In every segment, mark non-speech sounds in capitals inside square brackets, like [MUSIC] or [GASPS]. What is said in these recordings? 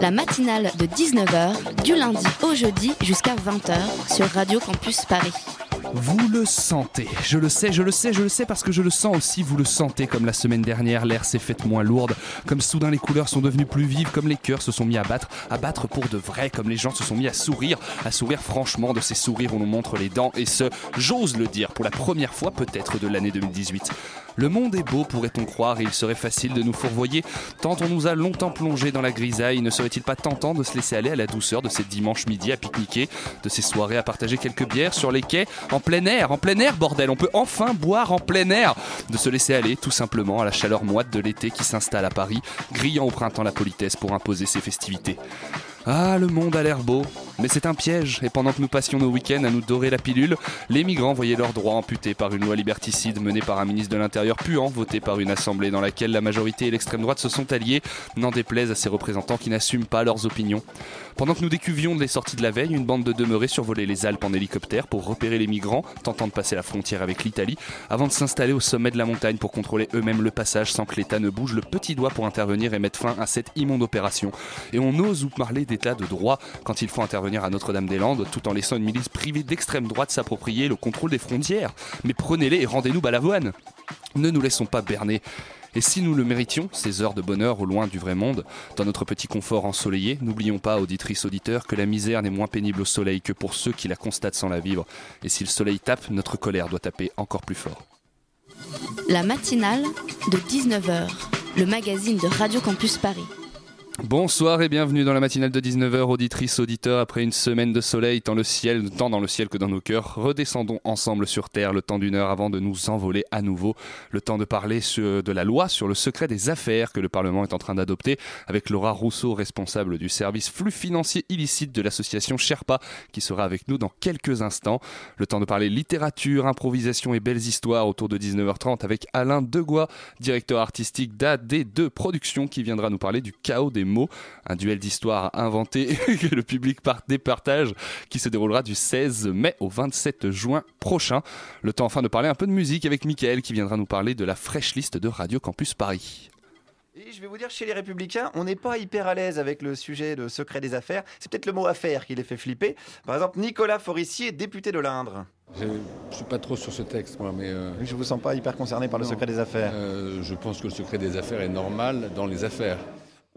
La matinale de 19h, du lundi au jeudi jusqu'à 20h sur Radio Campus Paris. Vous le sentez, je le sais, je le sais, je le sais parce que je le sens aussi, vous le sentez comme la semaine dernière, l'air s'est fait moins lourde, comme soudain les couleurs sont devenues plus vives, comme les cœurs se sont mis à battre, à battre pour de vrai, comme les gens se sont mis à sourire, à sourire franchement de ces sourires où l'on montre les dents et ce, j'ose le dire, pour la première fois peut-être de l'année 2018. Le monde est beau, pourrait-on croire, et il serait facile de nous fourvoyer, tant on nous a longtemps plongé dans la grisaille, ne serait-il pas tentant de se laisser aller à la douceur de ces dimanches midi à pique-niquer, de ces soirées à partager quelques bières sur les quais, en plein air, en plein air bordel, on peut enfin boire en plein air, de se laisser aller tout simplement à la chaleur moite de l'été qui s'installe à Paris, grillant au printemps la politesse pour imposer ses festivités. Ah, le monde a l'air beau, mais c'est un piège, et pendant que nous passions nos week-ends à nous dorer la pilule, les migrants voyaient leurs droits amputés par une loi liberticide menée par un ministre de l'Intérieur puant, voté par une assemblée dans laquelle la majorité et l'extrême droite se sont alliés, n'en déplaise à ces représentants qui n'assument pas leurs opinions. Pendant que nous décuvions les sorties de la veille, une bande de demeurés survolait les Alpes en hélicoptère pour repérer les migrants, tentant de passer la frontière avec l'Italie, avant de s'installer au sommet de la montagne pour contrôler eux-mêmes le passage sans que l'État ne bouge le petit doigt pour intervenir et mettre fin à cette immonde opération. Et on ose ou parler d'état de droit quand il faut intervenir à Notre-Dame-des-Landes, tout en laissant une milice privée d'extrême droite s'approprier le contrôle des frontières. Mais prenez-les et rendez-nous balavoine. Ne nous laissons pas berner. Et si nous le méritions, ces heures de bonheur au loin du vrai monde, dans notre petit confort ensoleillé, n'oublions pas, auditrices, auditeurs, que la misère n'est moins pénible au soleil que pour ceux qui la constatent sans la vivre. Et si le soleil tape, notre colère doit taper encore plus fort. La matinale de 19h, le magazine de Radio Campus Paris. Bonsoir et bienvenue dans la matinale de 19h, auditrices, auditeurs. Après une semaine de soleil, tant, le ciel, tant dans le ciel que dans nos cœurs, redescendons ensemble sur Terre le temps d'une heure avant de nous envoler à nouveau. Le temps de parler de la loi sur le secret des affaires que le Parlement est en train d'adopter avec Laura Rousseau, responsable du service flux financier illicite de l'association Sherpa, qui sera avec nous dans quelques instants. Le temps de parler littérature, improvisation et belles histoires autour de 19h30 avec Alain Degois, directeur artistique d'AD2 Productions, qui viendra nous parler du chaos des mots, un duel d'histoire inventé [LAUGHS] que le public par départage qui se déroulera du 16 mai au 27 juin prochain. Le temps enfin de parler un peu de musique avec Mickaël qui viendra nous parler de la fraîche liste de Radio Campus Paris. Et je vais vous dire, chez les Républicains, on n'est pas hyper à l'aise avec le sujet de secret des affaires. C'est peut-être le mot affaire qui les fait flipper. Par exemple, Nicolas Forissier, député de l'Indre. Je ne suis pas trop sur ce texte, moi, mais euh, Je vous sens pas hyper concerné par le secret des affaires. euh, je pense que le secret des affaires est normal dans les affaires.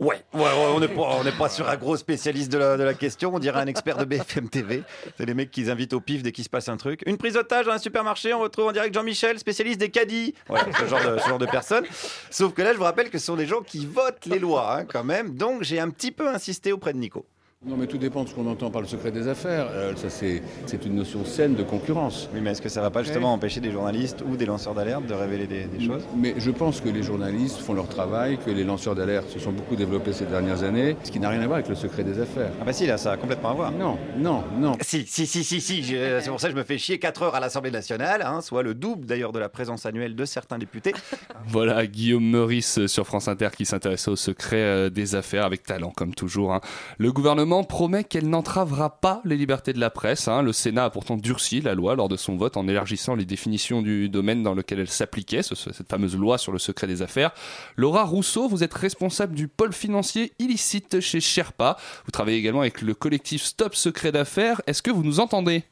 Ouais, on n'est pas, sur un gros spécialiste de la, question. On dirait un expert de BFM TV. C'est les mecs qu'ils invitent au pif dès qu'il se passe un truc. Une prise d'otage dans un supermarché, on retrouve en direct Jean-Michel, spécialiste des caddies. Voilà, ce genre, de, ce genre de personnes. Sauf que là, je vous rappelle que ce sont des gens qui votent les lois, hein, quand même. Donc, j'ai un petit peu insisté auprès de Nico. Non, mais tout dépend de ce qu'on entend par le secret des affaires. Euh, ça, c'est c'est une notion saine de concurrence. Oui, mais est-ce que ça va pas justement empêcher des journalistes ou des lanceurs d'alerte de révéler des, des choses? Mais je pense que les journalistes font leur travail, que les lanceurs d'alerte se sont beaucoup développés ces dernières années, ce qui n'a rien à voir avec le secret des affaires. Ah bah si, là, ça a complètement à voir. Non, non, non. Si, si, si, si, si, je- c'est pour ça que je me fais chier 4 heures à l'Assemblée nationale, hein, soit le double d'ailleurs de la présence annuelle de certains députés. [LAUGHS] Voilà, Guillaume Meurice sur France Inter qui s'intéressait au secret euh, des affaires avec talent comme toujours. hein. Le gouvernement promet qu'elle n'entravera pas les libertés de la presse. hein. Le Sénat a pourtant durci la loi lors de son vote en élargissant les définitions du domaine dans lequel elle s'appliquait, ce- ce- cette fameuse loi sur le secret des affaires. Laura Rousseau, vous êtes responsable du pôle financier illicite chez Sherpa. Vous travaillez également avec le collectif Stop Secret d'affaires. Est-ce que vous nous entendez?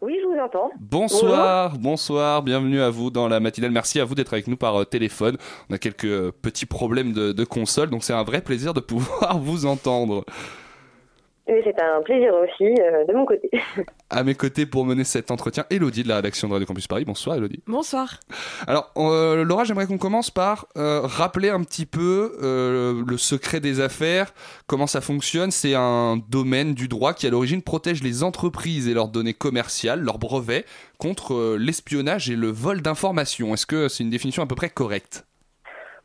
Oui, je vous entends. Bonsoir, bonsoir, bienvenue à vous dans la matinale. Merci à vous d'être avec nous par euh, téléphone. On a quelques euh, petits problèmes de, de console, donc c'est un vrai plaisir de pouvoir [LAUGHS] vous entendre. Oui, c'est un plaisir aussi euh, de mon côté. À mes côtés pour mener cet entretien, Elodie de la rédaction de Radio Campus Paris. Bonsoir Elodie. Bonsoir. Alors euh, Laura, j'aimerais qu'on commence par euh, rappeler un petit peu euh, le secret des affaires, comment ça fonctionne. C'est un domaine du droit qui à l'origine protège les entreprises et leurs données commerciales, leurs brevets, contre euh, l'espionnage et le vol d'informations. Est-ce que c'est une définition à peu près correcte?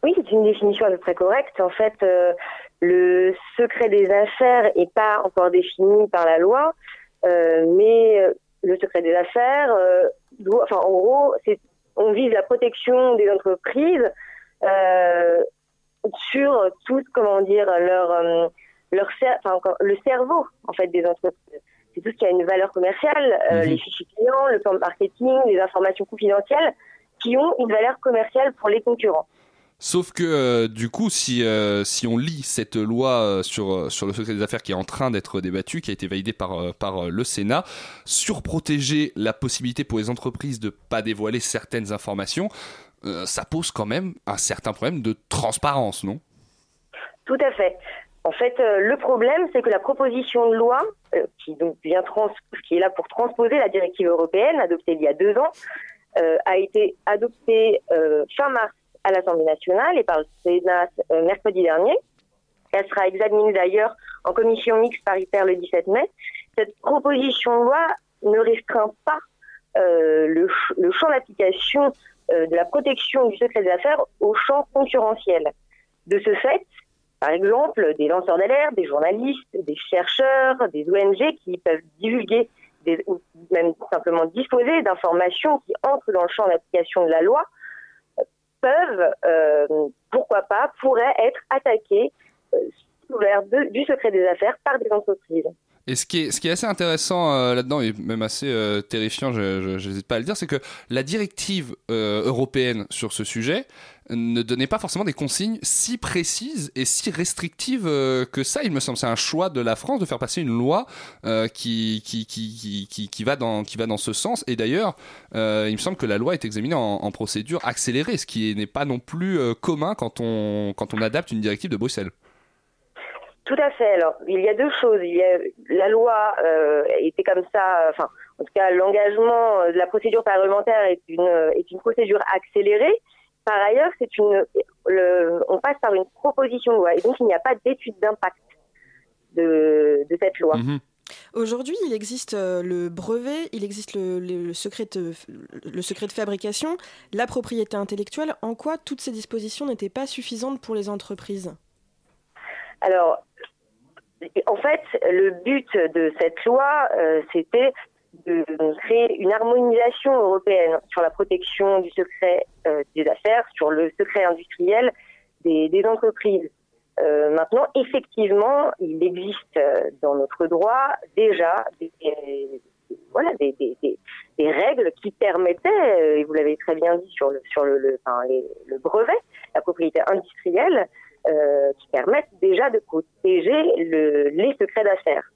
Oui, c'est une définition à peu près correcte. En fait, euh, le secret des affaires n'est pas encore défini par la loi, euh, mais euh, le secret des affaires, euh, doit, enfin, en gros, c'est, on vise la protection des entreprises euh, sur tout, comment dire, leur, euh, leur enfin, le cerveau en fait des entreprises. C'est tout ce qui a une valeur commerciale, euh, Mhm. les fichiers clients, le plan de marketing, les informations confidentielles, qui ont une valeur commerciale pour les concurrents. Sauf que euh, du coup, si, euh, si on lit cette loi euh, sur, le secret des affaires qui est en train d'être débattue, qui a été validée par, le Sénat, surprotéger la possibilité pour les entreprises de pas dévoiler certaines informations, ça pose quand même un certain problème de transparence, non? Tout à fait. En fait, le problème, c'est que la proposition de loi, qui donc vient qui est là pour transposer la directive européenne adoptée il y a deux ans, a été adoptée fin mars à l'Assemblée nationale et par le Sénat euh, mercredi dernier. Elle sera examinée d'ailleurs en commission mixte paritaire le 17 mai. Cette proposition de loi ne restreint pas euh, le, ch- le champ d'application euh, de la protection du secret des affaires au champ concurrentiel. De ce fait, par exemple, des lanceurs d'alerte, des journalistes, des chercheurs, des ONG qui peuvent divulguer ou même simplement disposer d'informations qui entrent dans le champ d'application de la loi peuvent, euh, pourquoi pas, pourraient être attaqués euh, sous couvert de- du secret des affaires par des entreprises. Et ce qui est, assez intéressant euh, là-dedans, et même assez euh, terrifiant, je n'hésite pas à le dire, c'est que la directive euh, européenne sur ce sujet ne donnait pas forcément des consignes si précises et si restrictives euh, que ça. Il me semble c'est un choix de la France de faire passer une loi euh, qui, qui, qui, qui, va dans, qui va dans ce sens. Et d'ailleurs, euh, il me semble que la loi est examinée en, procédure accélérée, ce qui n'est pas non plus commun quand on, quand on adapte une directive de Bruxelles. Tout à fait. Alors, il y a deux choses. Il y a, la loi était comme ça. Enfin, en tout cas, l'engagement de la procédure parlementaire est une est une procédure accélérée. Par ailleurs, c'est une le, on passe par une proposition de loi et donc il n'y a pas d'étude d'impact de, de cette loi. Mhm. Aujourd'hui, il existe euh, le brevet, il existe le, le- le secret de, le secret de fabrication, la propriété intellectuelle. En quoi toutes ces dispositions n'étaient pas suffisantes pour les entreprises? Alors, en fait, le but de cette loi, euh, c'était de créer une harmonisation européenne sur la protection du secret euh, des affaires, sur le secret industriel des, entreprises. Euh, maintenant, effectivement, il existe euh, dans notre droit déjà des, voilà, des, règles qui permettaient, et vous l'avez très bien dit sur le, sur le, le, brevet, la propriété industrielle, qui permettent déjà de protéger le- les secrets d'affaires.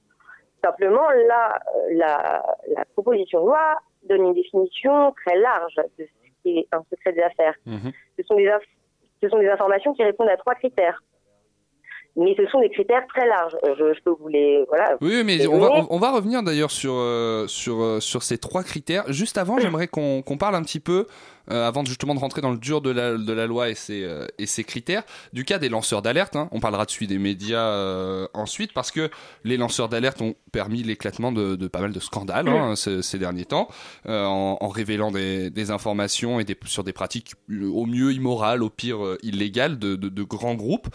Simplement, là, euh, la, la proposition de loi donne une définition très large de ce qui est un secret des affaires. Mhm. Ce sont des, inf- ce sont des informations qui répondent à trois critères. Mais ce sont des critères très larges. Euh, Je, je peux vous les... Voilà. Oui, mais on va, on, va revenir d'ailleurs sur, euh, sur, euh, sur ces trois critères. Juste avant, j'aimerais qu'on qu'on parle un petit peu, euh, avant justement de rentrer dans le dur de la, de la loi et ses, euh, et ses critères, du cas des lanceurs d'alerte. hein. On parlera de celui des médias euh, ensuite, parce que les lanceurs d'alerte ont permis l'éclatement de, de pas mal de scandales hein, ces, ces derniers temps, euh, en, en révélant des, des informations et des, sur des pratiques au mieux immorales, au pire illégales de, de, de grands groupes.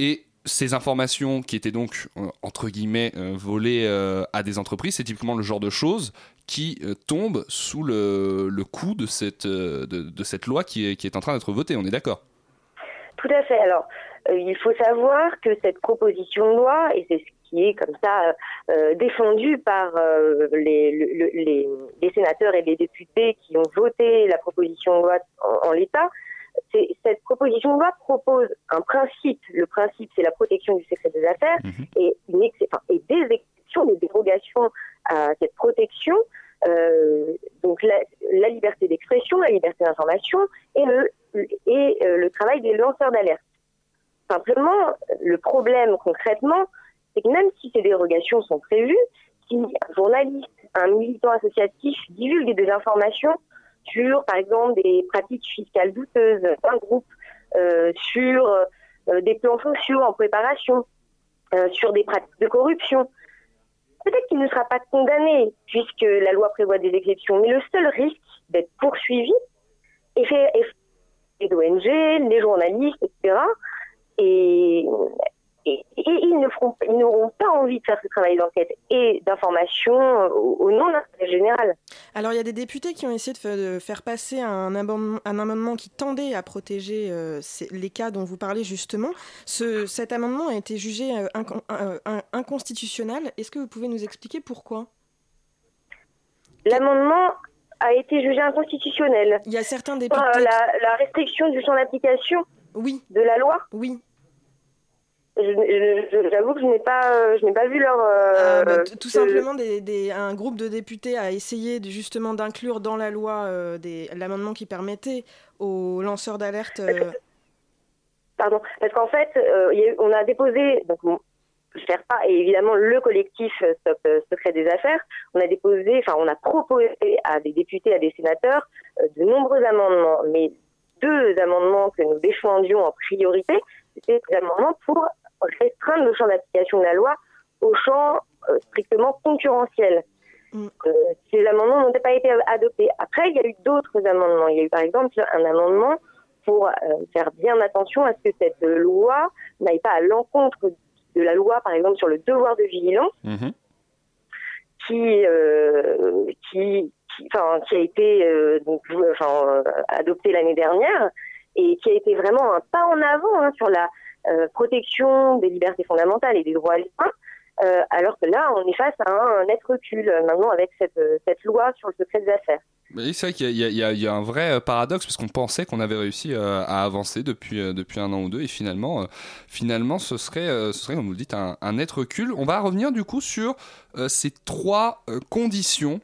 Et ces informations qui étaient donc euh, entre guillemets euh, volées euh, à des entreprises, c'est typiquement le genre de choses qui tombent sous le, le coup de cette, de, cette loi qui est, qui est en train d'être votée. On est d'accord? Tout à fait. Alors, il faut savoir que cette proposition de loi, et c'est ce qui est comme ça défendu par les, le- le- les, sénateurs et les députés qui ont voté la proposition de loi en, l'état, cette proposition de loi propose un principe. Le principe, c'est la protection du secret des affaires et, une ex- enfin, et des exceptions, des dérogations à cette protection. euh, donc la, la liberté d'expression, la liberté d'information et le et euh, le travail des lanceurs d'alerte. Simplement, le problème concrètement, c'est que même si ces dérogations sont prévues, si un journaliste, un militant associatif divulgue des informations sur, par exemple, des pratiques fiscales douteuses d'un groupe, euh, sur euh, des plans sociaux en préparation, euh, sur des pratiques de corruption, peut-être qu'il ne sera pas condamné puisque la loi prévoit des exceptions, mais le seul risque d'être poursuivi est fait, les ONG, les journalistes, etc. Et et, ils ne feront, ils n'auront pas envie de faire ce travail d'enquête et d'information au, au nom de l'intérêt général. Alors il y a des députés qui ont essayé de, faire passer un amendement, un amendement qui tendait à protéger euh, les cas dont vous parlez justement. Ce, cet amendement a été jugé euh, inconstitutionnel. Est-ce que vous pouvez nous expliquer pourquoi? L'amendement a été jugé inconstitutionnel. Il y a certains députés. La, la restriction du champ d'application oui. de la loi? Oui. J'avoue que je n'ai pas, je n'ai pas vu leur. Euh, ah, bah, tout simplement, des, un groupe de députés a essayé justement d'inclure dans la loi euh, l'amendement qui permettait aux lanceurs d'alerte. Euh, Pardon, parce qu'en fait, on a déposé, donc pas et évidemment le collectif Stop Secret des Affaires, on a déposé, enfin on a proposé à des députés, à des sénateurs, de nombreux amendements, mais deux amendements que nous défendions en priorité, c'était des amendements pour restreindre le champ d'application de la loi au champ euh, strictement concurrentiel. Mm. Euh, ces amendements n'ont pas été adoptés. Après, il y a eu d'autres amendements. Il y a eu par exemple un amendement pour euh, faire bien attention à ce que cette loi n'aille pas à l'encontre de la loi, par exemple, sur le devoir de vigilance, mm-hmm. qui, qui, qui, qui, a été donc, adopté l'année dernière et qui a été vraiment un pas en avant hein, sur la euh, protection des libertés fondamentales et des droits humains, euh, alors que là, on est face à un, net recul euh, maintenant avec cette, cette loi sur le secret des affaires. Oui, c'est vrai qu'il y, y, a un vrai paradoxe parce qu'on pensait qu'on avait réussi à avancer depuis, depuis un an ou deux et finalement, finalement ce, serait, ce serait, comme vous le dites, un, un, net recul. On va revenir du coup sur ces trois conditions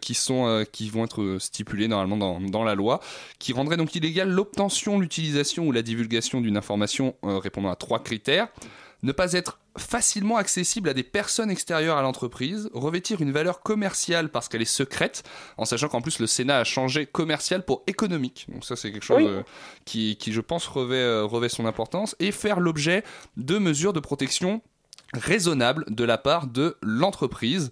qui, sont, qui vont être stipulées normalement dans, dans, la loi, qui rendraient donc illégal l'obtention, l'utilisation ou la divulgation d'une information répondant à trois critères ne pas être facilement accessible à des personnes extérieures à l'entreprise, revêtir une valeur commerciale parce qu'elle est secrète, en sachant qu'en plus le Sénat a changé commercial pour économique. Donc ça c'est quelque chose euh, qui, qui, je pense, revêt, euh, revêt son importance, et faire l'objet de mesures de protection raisonnables de la part de l'entreprise.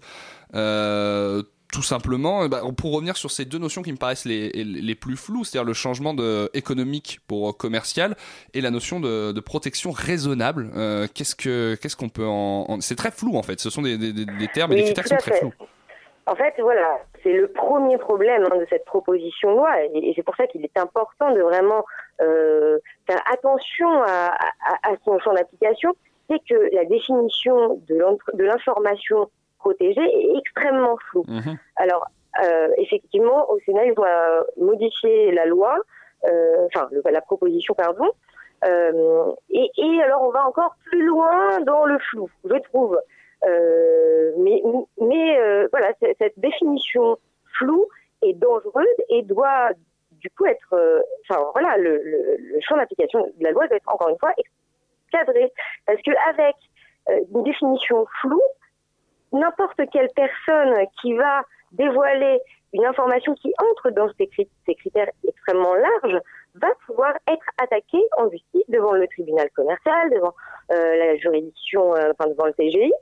Euh, tout simplement, bah, pour revenir sur ces deux notions qui me paraissent les, les plus floues, c'est-à-dire le changement de, économique pour commercial et la notion de, de protection raisonnable. Euh, qu'est-ce que qu'est-ce qu'on peut en, c'est très flou en fait. Ce sont des, des, des termes et des critères qui sont très flous. En fait, voilà, c'est le premier problème hein, de cette proposition de loi, et, c'est pour ça qu'il est important de vraiment euh, faire attention à, à, à son champ d'application. C'est que la définition de l'information protégé est extrêmement flou. Mhm. Alors, euh, effectivement, au Sénat, ils doit modifier la loi, euh, enfin, la proposition, pardon. Euh, et, alors, on va encore plus loin dans le flou, je trouve. mais mais voilà, cette définition floue est dangereuse et doit du coup être, enfin voilà, le, le champ d'application de la loi doit être encore une fois cadré, parce que avec une définition floue, n'importe quelle personne qui va dévoiler une information qui entre dans ces, critères extrêmement larges va pouvoir être attaquée en justice devant le tribunal commercial, devant euh, la juridiction, euh, enfin devant le CGI.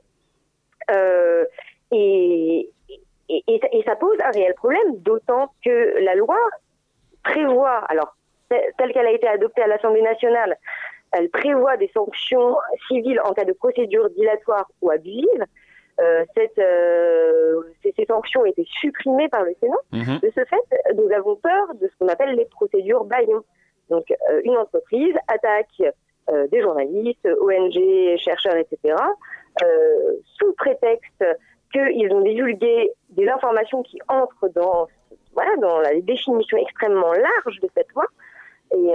Euh, et, ça pose un réel problème, d'autant que la loi prévoit, alors telle qu'elle a été adoptée à l'Assemblée nationale, elle prévoit des sanctions civiles en cas de procédure dilatoire ou abusive, cette, euh, ces, ces, sanctions été supprimées par le Sénat. Mhm. De ce fait, nous avons peur de ce qu'on appelle les procédures baillons. Donc, euh, une entreprise attaque des journalistes, ONG, chercheurs, etc., sous prétexte qu'ils ont divulgué des informations qui entrent dans, voilà, dans la définition extrêmement large de cette loi. Et,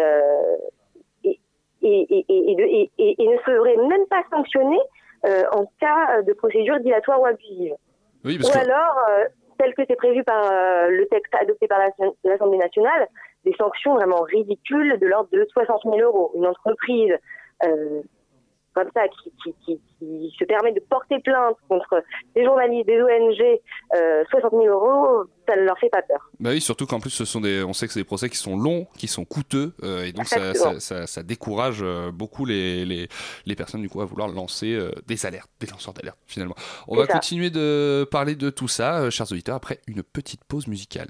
et, et, et, et, ne seraient même pas sanctionnés euh, en cas de procédure dilatoire ou abusive. Oui, ou alors, euh, tel que c'est prévu par euh, le texte adopté par l'Assemblée nationale, des sanctions vraiment ridicules de l'ordre de 60 000 euros. Une entreprise comme ça qui, qui, qui, se permet de porter plainte contre des journalistes, des ONG, 60 000 euros, ça ne leur fait pas peur. Bah oui, surtout qu'en plus, ce sont des, on sait que c'est des procès qui sont longs, qui sont coûteux, euh, et donc ça, ça, ça, ça, décourage euh, beaucoup les, les, les, personnes du coup à vouloir lancer euh, des alertes, des lanceurs d'alerte finalement. On va continuer de parler de tout ça, chers auditeurs, après une petite pause musicale.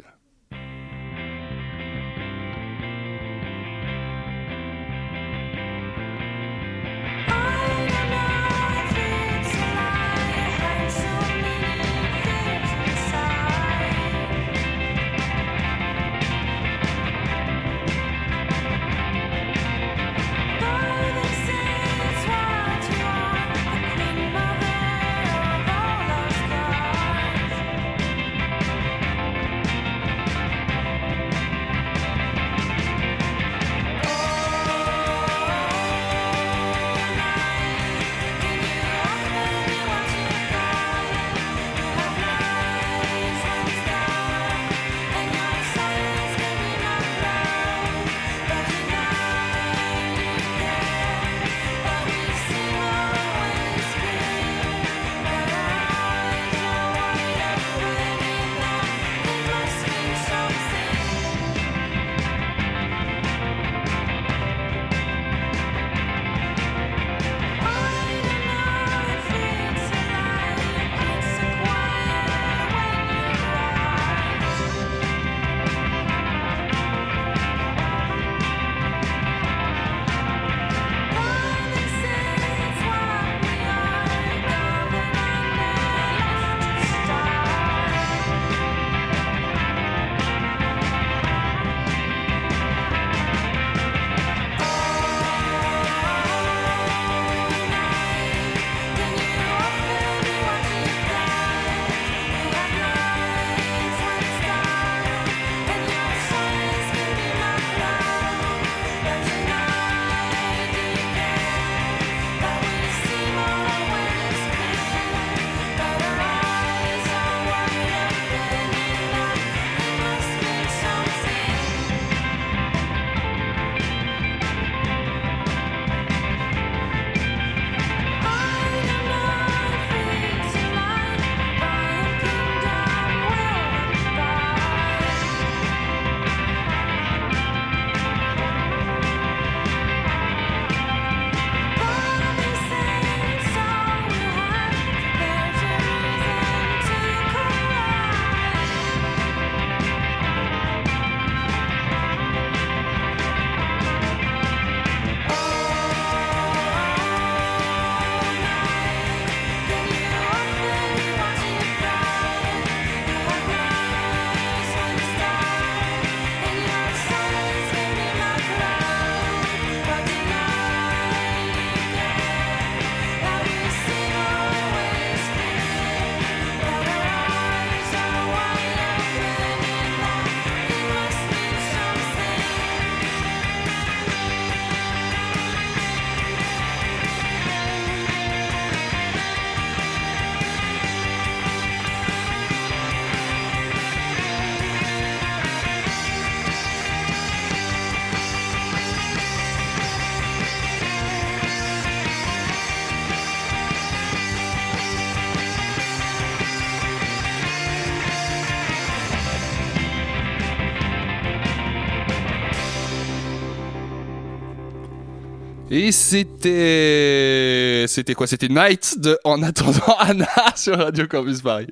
Et c'était. C'était quoi? C'était Night de En attendant [LAUGHS] Anna sur Radio Campus Paris.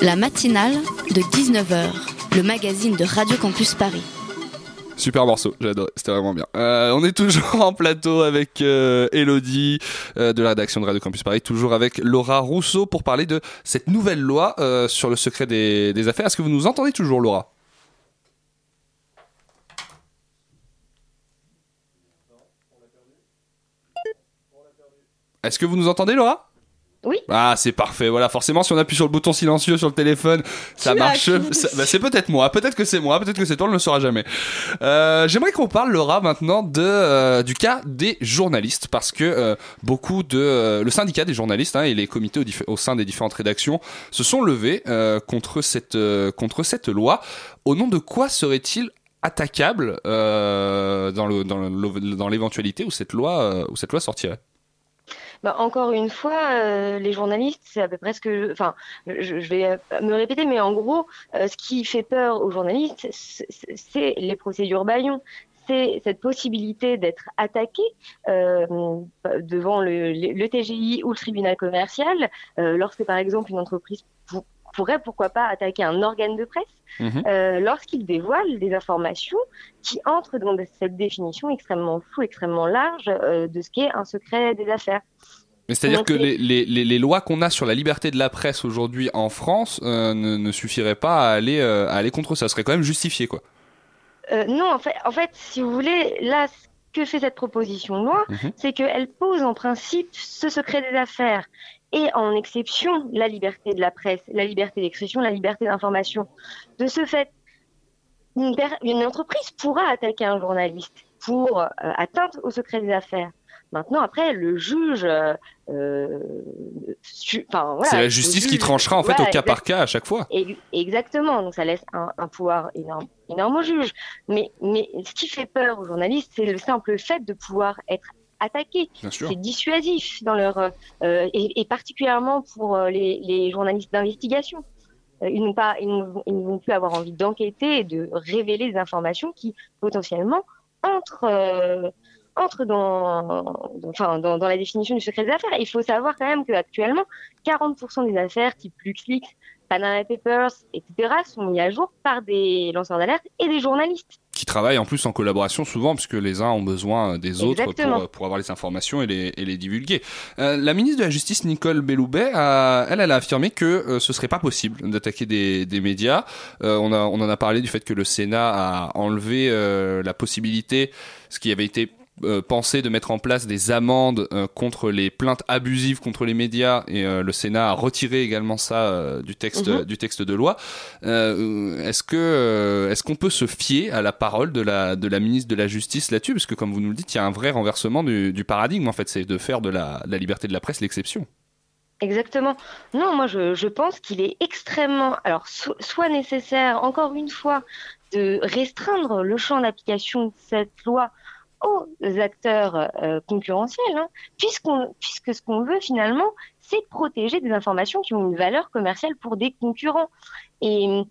La matinale de 19h, le magazine de Radio Campus Paris. Super morceau, j'ai adoré, c'était vraiment bien. Euh, on est toujours en plateau avec euh, Elodie euh, de la rédaction de Radio Campus Paris, toujours avec Laura Rousseau pour parler de cette nouvelle loi sur le secret des, des affaires. Est-ce que vous nous entendez toujours, Laura? Est-ce que vous nous entendez, Laura? Oui. Ah, c'est parfait. Voilà, forcément, si on appuie sur le bouton silencieux sur le téléphone, ça marche. bah, c'est peut-être moi, peut-être que c'est moi, peut-être que c'est toi, on ne le saura jamais. Euh, J'aimerais qu'on parle, Laura, maintenant de euh, du cas des journalistes, parce que euh, beaucoup de euh, le syndicat des journalistes hein, et les comités au, sein des différentes rédactions se sont levés euh, contre cette euh, contre cette loi. Au nom de quoi serait-il attaquable euh, dans le dans le- dans l'éventualité où cette loi euh, où cette loi sortirait? Bah, encore une fois, euh, les journalistes, c'est à peu près ce que, enfin, je, vais euh, me répéter, mais en gros, euh, ce qui fait peur aux journalistes, c'est les procédures Bayon. C'est cette possibilité d'être attaqué devant le, TGI ou le tribunal commercial, lorsque par exemple une entreprise pourrait, pourquoi pas, attaquer un organe de presse Mhm. euh, lorsqu'il dévoile des informations qui entrent dans cette définition extrêmement floue, extrêmement large euh, de ce qu'est un secret des affaires. Mais c'est-à-dire que les- lois qu'on a sur la liberté de la presse aujourd'hui en France euh, ne, ne suffiraient pas à aller, à aller contre ça. Ce serait quand même justifié, quoi. Non, en fait, en fait, si vous voulez, là, ce que fait cette proposition de loi, Mhm. c'est qu'elle pose en principe ce secret des affaires et en exception la liberté de la presse, la liberté d'expression, la liberté d'information. De ce fait, une, entreprise pourra attaquer un journaliste pour euh, atteinte au secret des affaires. Maintenant, après, le juge, euh, euh, voilà, c'est la justice qui tranchera en fait voilà, au cas par cas à chaque fois. Ex- Exactement, donc ça laisse un, un pouvoir énorme, énorme au juge. Mais, mais ce qui fait peur aux journalistes, c'est le simple fait de pouvoir être sûr. C'est dissuasif dans leur euh, euh, et, et particulièrement pour euh, les, les journalistes d'investigation. Ils n'ont pas, ils ne vont- ils ne vont plus avoir envie d'enquêter et de révéler des informations qui potentiellement entrent. euh, entrent dans, dans- enfin, dans, dans la définition du secret des affaires. Et il faut savoir quand même qu'actuellement, 40% des affaires type LuxLeaks, Panama Papers, etc., sont mis à jour par des lanceurs d'alerte et des journalistes. Qui travaillent en plus en collaboration souvent, puisque les uns ont besoin des autres pour, pour avoir les informations et les, et les divulguer. Euh, la ministre de la Justice, Nicole Belloubet, a, elle, elle a affirmé que euh, ce serait pas possible d'attaquer des, des médias. Euh, on, a, on en a parlé du fait que le Sénat a enlevé euh, la possibilité, ce qui avait été euh, pensé de mettre en place des amendes euh, contre les plaintes abusives contre les médias et euh, le Sénat a retiré également ça euh, du texte Mhm. du texte de loi. Est-ce que est-ce qu'on peut se fier à la parole de la de la ministre de la Justice là-dessus? Parce que comme vous nous le dites, il y a un vrai renversement du, du paradigme en fait, c'est de faire de la, de la liberté de la presse l'exception. Exactement. Non, moi je, je pense qu'il est extrêmement, alors so- soit nécessaire, encore une fois, de restreindre le champ d'application de cette loi aux acteurs euh, concurrentiels, hein, puisqu'on, puisque ce qu'on veut finalement, c'est protéger des informations qui ont une valeur commerciale pour des concurrents. Et,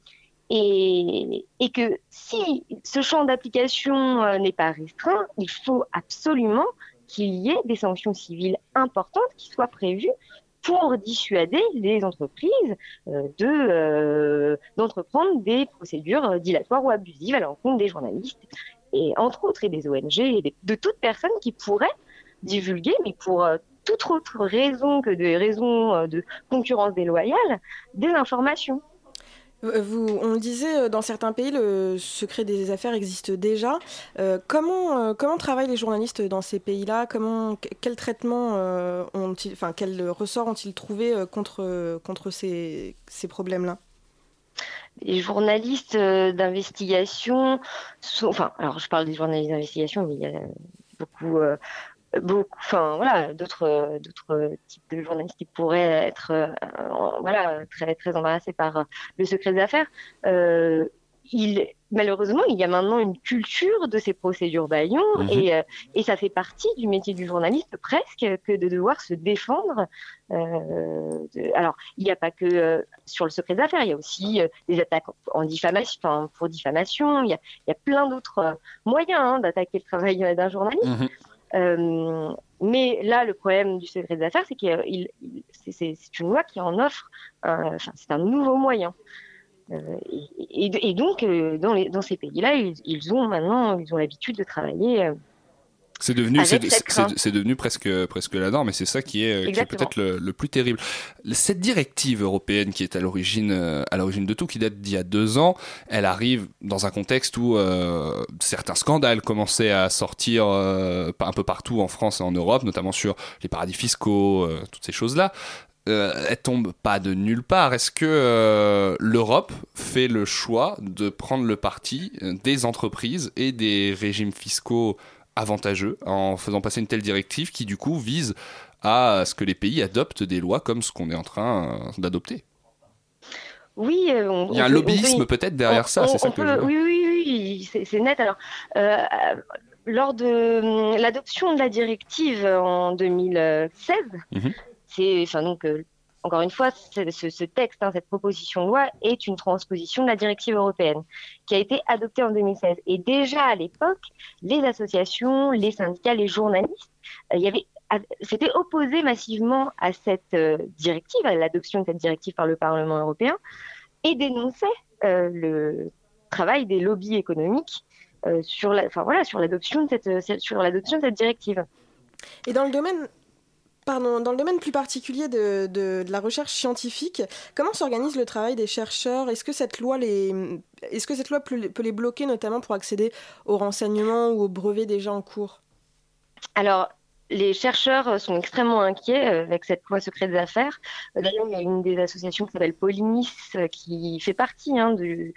que si ce champ d'application euh, n'est pas restreint, il faut absolument qu'il y ait des sanctions civiles importantes qui soient prévues pour dissuader les entreprises euh, de d'entreprendre des procédures dilatoires ou abusives à l'encontre des journalistes et entre autres et des ONG et des- de toute personne qui pourrait divulguer, mais pour euh, toute autre raison que des raisons euh, de concurrence déloyale, des informations. Euh, Vous, on disait, dans certains pays, le secret des affaires existe déjà. Comment, comment travaillent les journalistes dans ces pays-là? Comment, que- quel traitement ont-ils, enfin, quel ressort ont-ils trouvé contre, contre ces, ces problèmes-là? Les journalistes euh, d'investigation sont, enfin, alors je parle des journalistes d'investigation, mais il y a beaucoup, euh, beaucoup, enfin voilà, d'autres, euh, d'autres types de journalistes qui pourraient être, voilà, très, très embarrassés par le secret des affaires. Il, malheureusement, il y a maintenant une culture de ces procédures Bayon Mhm. et, euh, et ça fait partie du métier du journaliste presque que de devoir se défendre. euh, de- alors, il n'y a pas que euh, sur le secret des affaires, il y a aussi des attaques en diffamation, enfin, pour diffamation. Il y a, il y a plein d'autres moyens hein, d'attaquer le travail d'un journaliste. Euh, mais là, le problème du secret des affaires, c'est que c'est une loi qui en offre, enfin, c'est un nouveau moyen. Euh, et, et, donc, euh, dans, les, dans ces pays-là, ils, ils, ont maintenant, ils ont l'habitude de travailler c'est devenu, c'est, devenu presque, presque la norme, et c'est ça qui est, peut-être le, plus terrible. Cette directive européenne qui est à l'origine, euh, à l'origine de tout, qui date d'il y a deux ans, elle arrive dans un contexte où euh, certains scandales commençaient à sortir euh, un peu partout en France et en Europe, notamment sur les paradis fiscaux, toutes ces choses-là. Elle tombe pas de nulle part. Est-ce que l'Europe fait le choix de prendre le parti des entreprises et des régimes fiscaux avantageux en faisant passer une telle directive qui du coup vise à ce que les pays adoptent des lois comme ce qu'on est en train euh, d'adopter? Oui, euh, il y a un lobbyisme peut-être derrière ça, c'est ça que je... Oui, oui, oui, c'est net. Alors, euh, lors de l'adoption de la directive en 2016, mhm. Donc encore une fois, ce, texte, hein, cette proposition de loi est une transposition de la directive européenne qui a été adoptée en 2016. Et déjà à l'époque, les associations, les syndicats, les journalistes, euh, avait s'étaient opposés massivement à cette euh, directive, à l'adoption de cette directive par le Parlement européen, et dénonçaient euh, le travail des lobbies économiques sur l'adoption de sur l'adoption de cette directive. Et dans le domaine Pardon, dans le domaine plus particulier de, de, la recherche scientifique, comment s'organise le travail des chercheurs? Est-ce que cette loi, les, est-ce que cette loi peut, les bloquer notamment pour accéder aux renseignements ou aux brevets déjà en cours? Alors, les chercheurs sont extrêmement inquiets euh, avec cette loi secret des affaires. Euh, d'ailleurs, il y a une des associations qui s'appelle Polinis euh, qui fait partie hein, de,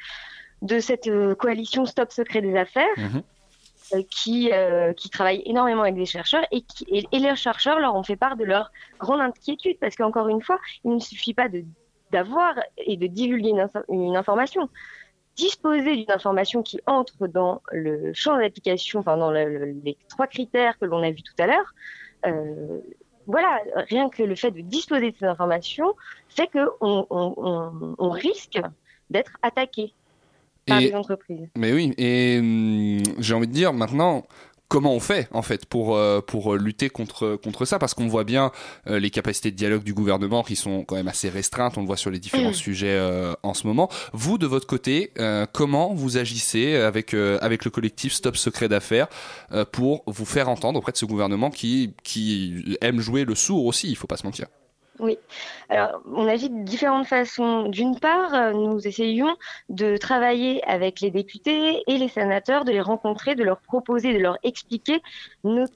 de cette coalition Stop Secret des Affaires. Mhm. Euh, qui, euh, qui travaillent énormément avec des chercheurs et, qui, les chercheurs leur ont fait part de leur grande inquiétude parce qu'encore une fois, il ne suffit pas d'avoir et de divulguer une, information. Disposer d'une information qui entre dans le champ d'application, enfin dans les trois critères que l'on a vus tout à l'heure, euh, voilà, rien que le fait de disposer de ces informations fait qu'on on, on risque d'être attaqué entreprises. Mais oui, et hum, j'ai envie de dire maintenant, comment on fait en fait pour euh, pour lutter contre contre ça? Parce qu'on voit bien euh, les capacités de dialogue du gouvernement qui sont quand même assez restreintes on le voit sur les différents mm. sujets euh, en ce moment vous de votre côté comment vous agissez avec avec le collectif Stop Secret d'affaires pour vous faire entendre auprès de ce gouvernement qui qui aime jouer le sourd aussi il faut pas se mentir? Oui. Alors, on agit de différentes façons. D'une part, euh, nous essayons de travailler avec les députés et les sénateurs, de les rencontrer, de leur proposer, de leur expliquer nos,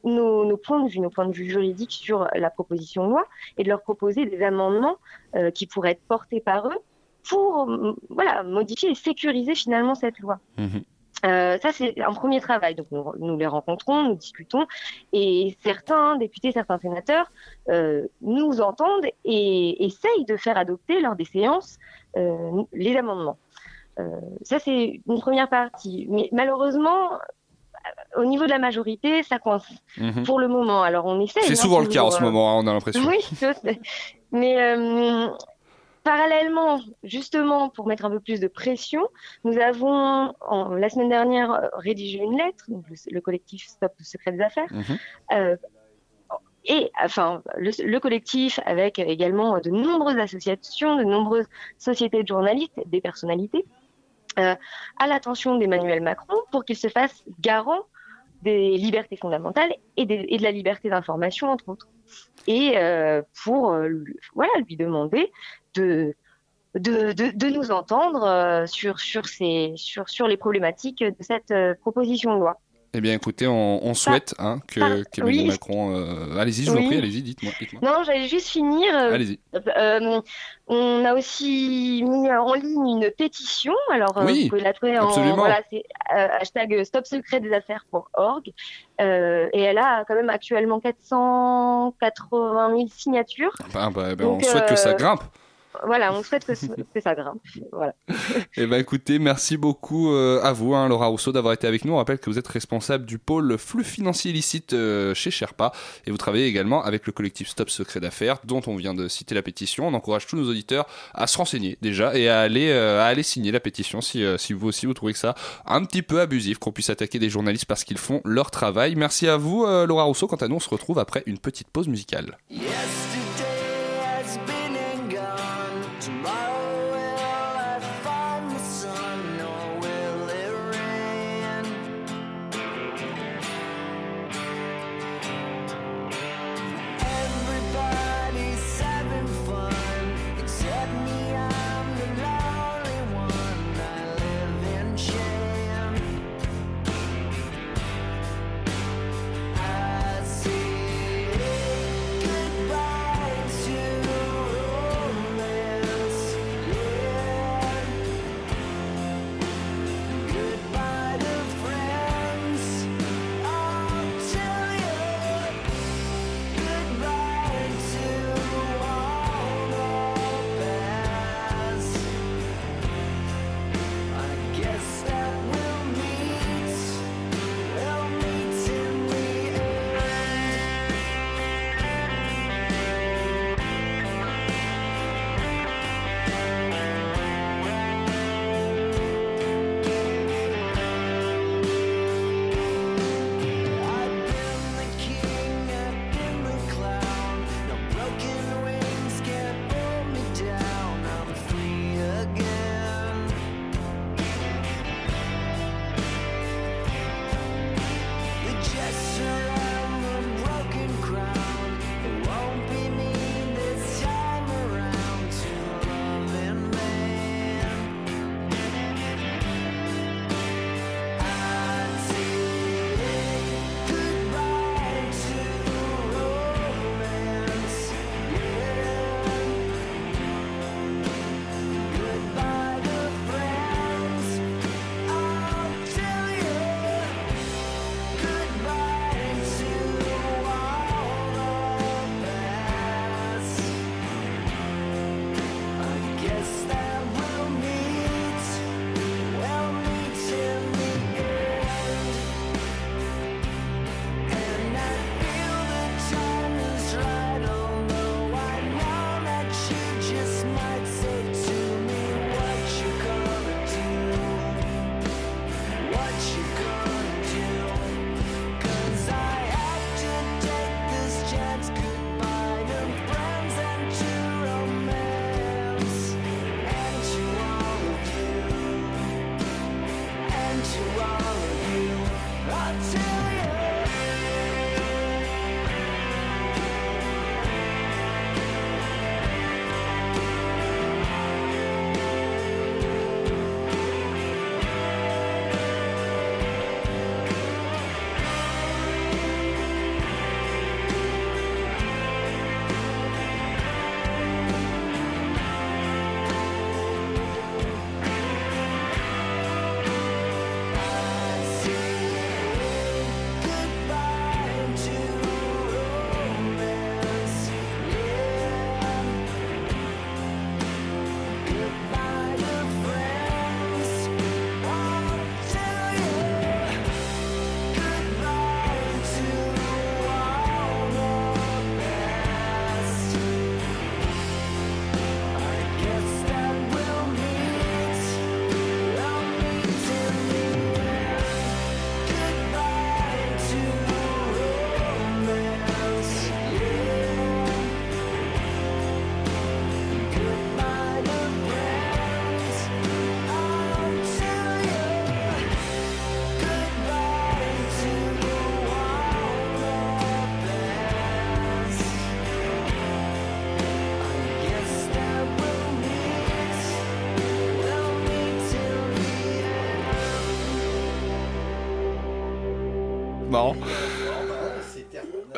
points de vue, nos points de vue juridiques sur la proposition de loi et de leur proposer des amendements euh, qui pourraient être portés par eux pour voilà, modifier et sécuriser finalement cette loi. Mmh euh, ça, c'est un premier travail. Donc, nous, les rencontrons, nous discutons, et certains députés, certains sénateurs euh, nous entendent et essayent de faire adopter lors des séances euh, les amendements. ça, c'est une première partie. Mais malheureusement, au niveau de la majorité, ça coince mhm. pour le moment. Alors, on essaie. C'est souvent le cas en ce moment, hein, on a l'impression. Oui, mais Parallèlement, justement, pour mettre un peu plus de pression, nous avons, la semaine dernière, rédigé une lettre, le, collectif Stop le secret des affaires, mhm. euh, et enfin le, collectif avec également de nombreuses associations, de nombreuses sociétés de journalistes, des personnalités, euh, à l'attention d'Emmanuel Macron pour qu'il se fasse garant des libertés fondamentales et, et de la liberté d'information, entre autres. Et euh, pour voilà, lui demander de, de, de, nous entendre euh, sur, sur, ces, sur, sur les problématiques de cette euh, proposition de loi. Eh bien, écoutez, on, souhaite hein, que qu'Emmanuel Macron. Euh, allez-y, je vous en prie, allez-y, dites-moi. non, j'allais juste finir. allez-y. on a aussi mis en ligne une pétition. Alors, oui, vous pouvez la trouver en. Voilà, c'est hashtag stopsecretdesaffaires.org. et elle a quand même actuellement 480 000 signatures. Ah bah, bah, on souhaite que ça grimpe. Voilà, on souhaite que ce- que ça grimpe. Voilà. [LAUGHS] Eh ben écoutez, merci beaucoup euh, à vous, hein, Laura Rousseau, d'avoir été avec nous. On rappelle que vous êtes responsable du pôle flux financier illicite euh, chez Sherpa et vous travaillez également avec le collectif Stop Secret d'affaires, dont on vient de citer la pétition. On encourage tous nos auditeurs à se renseigner déjà et à aller euh, à aller signer la pétition si euh, si vous aussi vous trouvez que ça un petit peu abusif qu'on puisse attaquer des journalistes parce qu'ils font leur travail. Merci à vous, euh, Laura Rousseau. Quant à nous, on se retrouve après une petite pause musicale. Yesterday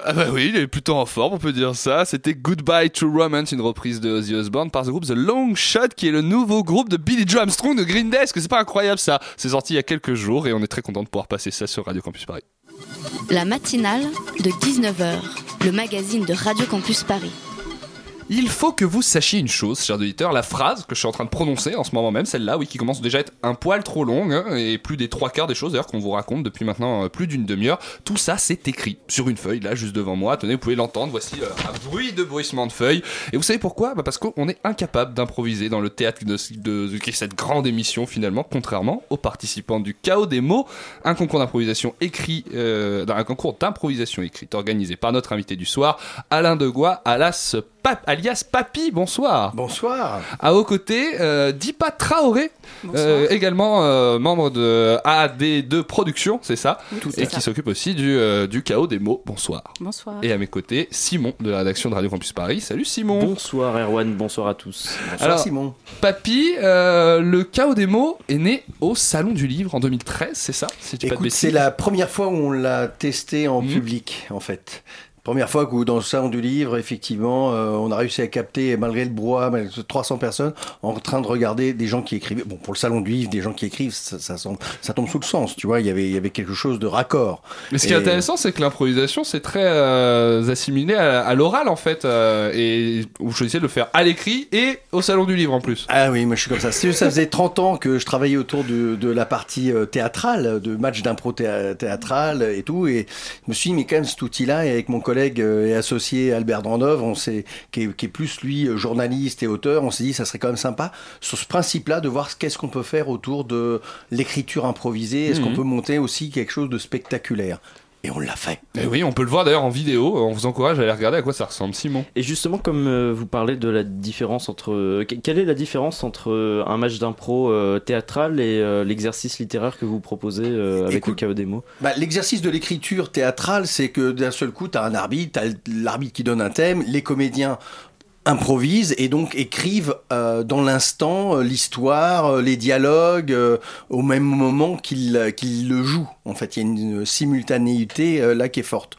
Ah bah oui, il est plutôt en forme, on peut dire ça. C'était Goodbye to Romance, une reprise de Ozzy Osbourne par le groupe The Long Shot, qui est le nouveau groupe de Billy Joe Armstrong de Green Day. C'est pas incroyable ça C'est sorti il y a quelques jours et on est très content de pouvoir passer ça sur Radio Campus Paris. La matinale de 19h, le magazine de Radio Campus Paris. Il faut que vous sachiez une chose, chers auditeurs, la phrase que je suis en train de prononcer en ce moment même, celle-là, oui, qui commence déjà à être un poil trop longue, hein, et plus des trois quarts des choses d'ailleurs qu'on vous raconte depuis maintenant euh, plus d'une demi-heure, tout ça c'est écrit sur une feuille, là, juste devant moi. Tenez, vous pouvez l'entendre, voici euh, un bruit de bruissement de feuilles. Et vous savez pourquoi? Bah, Parce qu'on est incapable d'improviser dans le théâtre de, cette grande émission finalement, contrairement aux participants du Chaos des mots, un concours d'improvisation écrit, euh, un concours d'improvisation écrite organisé par notre invité du soir, Alain Degois, alias, Pap- alias Papy. Bonsoir. Bonsoir. À vos côtés, euh, Dipa Traoré, euh, également euh, membre de AD2 Productions, c'est ça, Tout et qui s'occupe aussi du, euh, du Chaos des mots. Bonsoir. Bonsoir. Et à mes côtés, Simon de la rédaction de Radio Campus Paris. Salut Simon. Bonsoir Erwan, bonsoir à tous. Alors, Papy, euh, le chaos des mots est né au Salon du Livre en 2013, c'est ça si c'est la première fois où on l'a testé en public, en fait. Première fois que dans le salon du livre, effectivement, euh, on a réussi à capter, malgré le brouhaha, malgré 300 personnes, en train de regarder des gens qui écrivaient. Bon, pour le salon du livre, des gens qui écrivent, ça, ça, ça tombe sous le sens, tu vois. Il y avait, il y avait quelque chose de raccord. Mais ce qui est intéressant, c'est que l'improvisation, c'est très euh, assimilé à, à l'oral en fait, euh, et vous choisissez de le faire à l'écrit et au Salon du Livre en plus. Ah oui, moi je suis comme ça. Ça faisait 30 ans que je travaillais autour de, de la partie euh, théâtrale, de matchs d'impro théa- théâtral et tout. Et je me suis dit, mais quand même, cet outil-là, et avec mon collègue euh, et associé Albert Dandov, on qui, est, qui est plus lui euh, journaliste et auteur, on s'est dit, ça serait quand même sympa sur ce principe-là de voir ce- qu'est-ce qu'on peut faire autour de l'écriture improvisée. Est-ce qu'on Mhm. peut monter aussi quelque chose de spectaculaire? Et on l'a fait. Et oui, on peut le voir d'ailleurs en vidéo. On vous encourage à aller regarder à quoi ça ressemble, Simon. Et justement, comme euh, vous parlez de la différence entre. euh, que- quelle est la différence entre euh, un match d'impro euh, théâtral et euh, l'exercice littéraire que vous proposez euh, avec le chaos des mots? Bah, L'exercice de l'écriture théâtrale, c'est que d'un seul coup, tu as un arbitre, tu as l'arbitre qui donne un thème, les comédiens improvisent et donc écrivent euh, dans l'instant euh, l'histoire, euh, les dialogues au même moment qu'ils le jouent. En fait, il y a une simultanéité là qui est forte.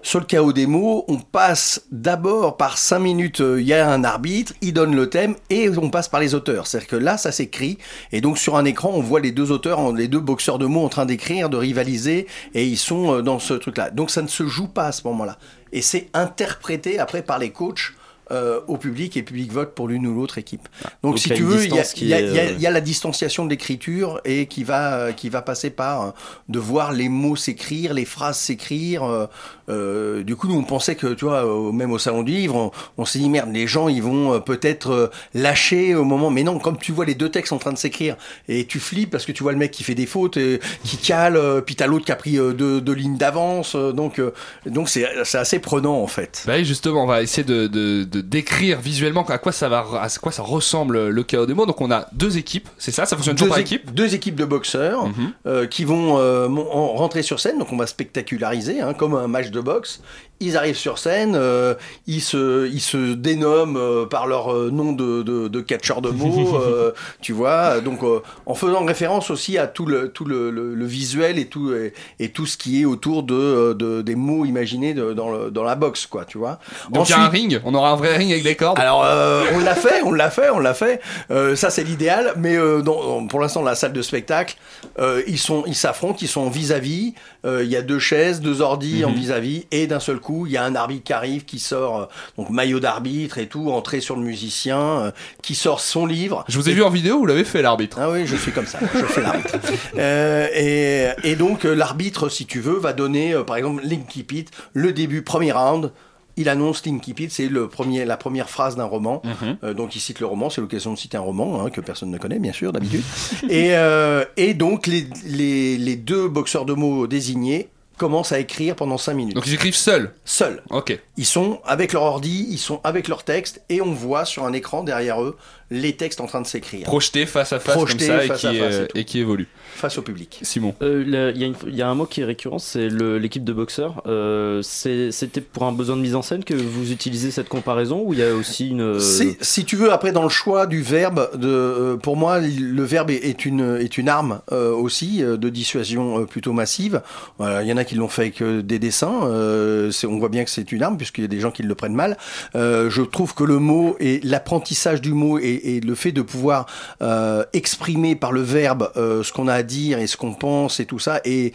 Sur le chaos des mots, on passe d'abord par cinq minutes, il y a un arbitre, il donne le thème et on passe par les auteurs. C'est-à-dire que là, ça s'écrit et donc sur un écran, on voit les deux auteurs, les deux boxeurs de mots en train d'écrire, de rivaliser et ils sont dans ce truc-là. Donc ça ne se joue pas à ce moment-là. Et c'est interprété après par les coachs euh, au public et le public vote pour l'une ou l'autre équipe. Donc, donc si tu veux, il y, y a- est, il y a- euh, y a la distanciation de l'écriture et qui va, euh, qui va passer par euh, de voir les mots s'écrire, les phrases s'écrire. euh, du coup, nous, on pensait que, tu vois, même au salon du livre, on, on s'est dit merde, les gens, ils vont peut-être lâcher au moment. Mais non, comme tu vois les deux textes en train de s'écrire et tu flippes parce que tu vois le mec qui fait des fautes, euh, qui cale, puis t'as l'autre qui a pris deux, deux lignes d'avance. donc, donc c'est c'est assez prenant en fait. Bah oui, justement, on va essayer de, de- de décrire visuellement à quoi ça va, à quoi ça ressemble le chaos des mots. Donc on a deux équipes, c'est ça, ça fonctionne toujours deux, par équipe? Mhm. deux équipes de boxeurs euh, qui vont euh, rentrer sur scène, donc on va spectaculariser, hein, comme un match de boxe. Ils arrivent sur scène, euh, ils, se, ils se dénomment euh, par leur euh, nom de, de, de catcheur de mots, [LAUGHS] euh, tu vois, donc euh, en faisant référence aussi à tout le, tout le, le- le visuel et tout, et, et tout ce qui est autour de, de- des mots imaginés de- dans, le, dans la boxe, quoi, tu vois. Donc il y a un ring, on aura un vrai ring avec des cordes. Alors euh, on l'a fait, on l'a fait, on l'a fait. Euh, ça c'est l'idéal, mais euh, dans- pour l'instant la salle de spectacle, euh, ils sont, ils s'affrontent, ils sont en vis-à-vis. Euh, Il y a deux chaises, deux ordis en Mhm. vis-à-vis, et d'un seul coup il y a un arbitre qui arrive, qui sort euh, donc maillot d'arbitre et tout, entrée sur le musicien, euh, qui sort son livre. Je vous ai vu en vidéo, vous l'avez fait l'arbitre. Ah oui, je suis comme ça, je fais l'arbitre. [LAUGHS] Euh, et, et donc l'arbitre, si tu veux, va donner par exemple Linky Pit, le début, premier round. Il annonce Linky Pit, c'est le premier, la première phrase d'un roman. Euh, donc il cite le roman, c'est l'occasion de citer un roman hein, que personne ne connaît, bien sûr, d'habitude. [LAUGHS] et, euh, et donc les, les, les deux boxeurs de mots désignés commencent à écrire pendant 5 minutes. Donc ils écrivent seuls Seuls. Ok. Ils sont avec leur ordi, ils sont avec leur texte, et on voit sur un écran derrière eux les textes en train de s'écrire. Projetés face à face Projetés comme ça et qui, face euh, et qui évoluent. Face au public. Simon. Euh, Il y, a y un mot qui est récurrent, c'est l'équipe de boxeurs. Euh, C'était pour un besoin de mise en scène que vous utilisez cette comparaison ou il y a aussi une. euh, Si, tu veux, après dans le choix du verbe, de, pour moi, le verbe est, une, est une arme euh, aussi de dissuasion plutôt massive. Voilà, Il y en a qui l'ont fait avec des dessins. euh, on voit bien que c'est une arme puisqu'il y a des gens qui le prennent mal. Euh, je trouve que le mot et l'apprentissage du mot et, et le fait de pouvoir euh, exprimer par le verbe euh, ce qu'on a à dire et ce qu'on pense et tout ça. Est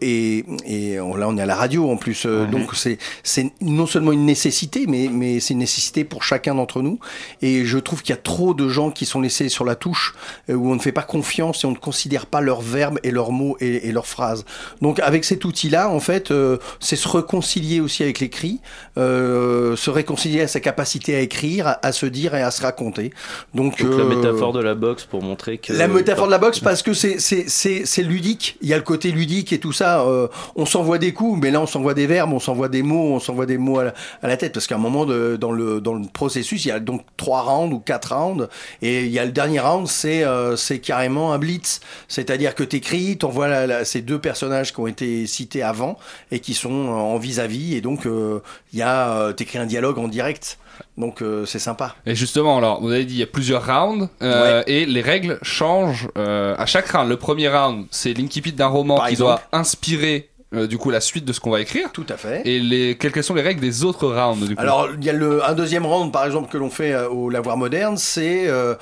et, et on- là on est à la radio en plus, euh, donc c'est c'est non seulement une nécessité, mais mais c'est une nécessité pour chacun d'entre nous. Et je trouve qu'il y a trop de gens qui sont laissés sur la touche, euh, où on ne fait pas confiance et on ne considère pas leurs verbes et leurs mots et, et leurs phrases. Donc avec cet outil-là, en fait, euh, c'est se réconcilier aussi avec l'écrit, euh, se réconcilier à sa capacité à écrire, à, à se dire et à se raconter. Donc, Donc la euh, métaphore de la boxe pour montrer que. la métaphore de la boxe parce que c'est c'est c'est c'est ludique. Il y a le côté ludique et tout ça. Euh, on s'envoie des coups, mais là on s'envoie des verbes, on s'envoie des mots, on s'envoie des mots à la, tête parce qu'à un moment dans le dans le processus, il y a donc trois rounds ou quatre rounds et il y a le dernier round, c'est euh, carrément un blitz. C'est-à-dire que t'écris, t'envoies la, la- ces deux personnages qui ont été cités avant et qui sont euh, en vis-à-vis et donc il y t'écris un dialogue en direct. Donc euh, c'est sympa. Et justement, alors, vous avez dit il y a plusieurs rounds euh, et les règles changent euh, à chaque round. Le premier round, c'est l'incipit d'un roman Par qui exemple. doit inspirer euh, du coup la suite de ce qu'on va écrire. Tout à fait. Et les, quelles sont les règles des autres rounds du coup? Alors, il y a le, un deuxième round, par exemple, que l'on fait euh, au Lavoir Moderne, c'est euh,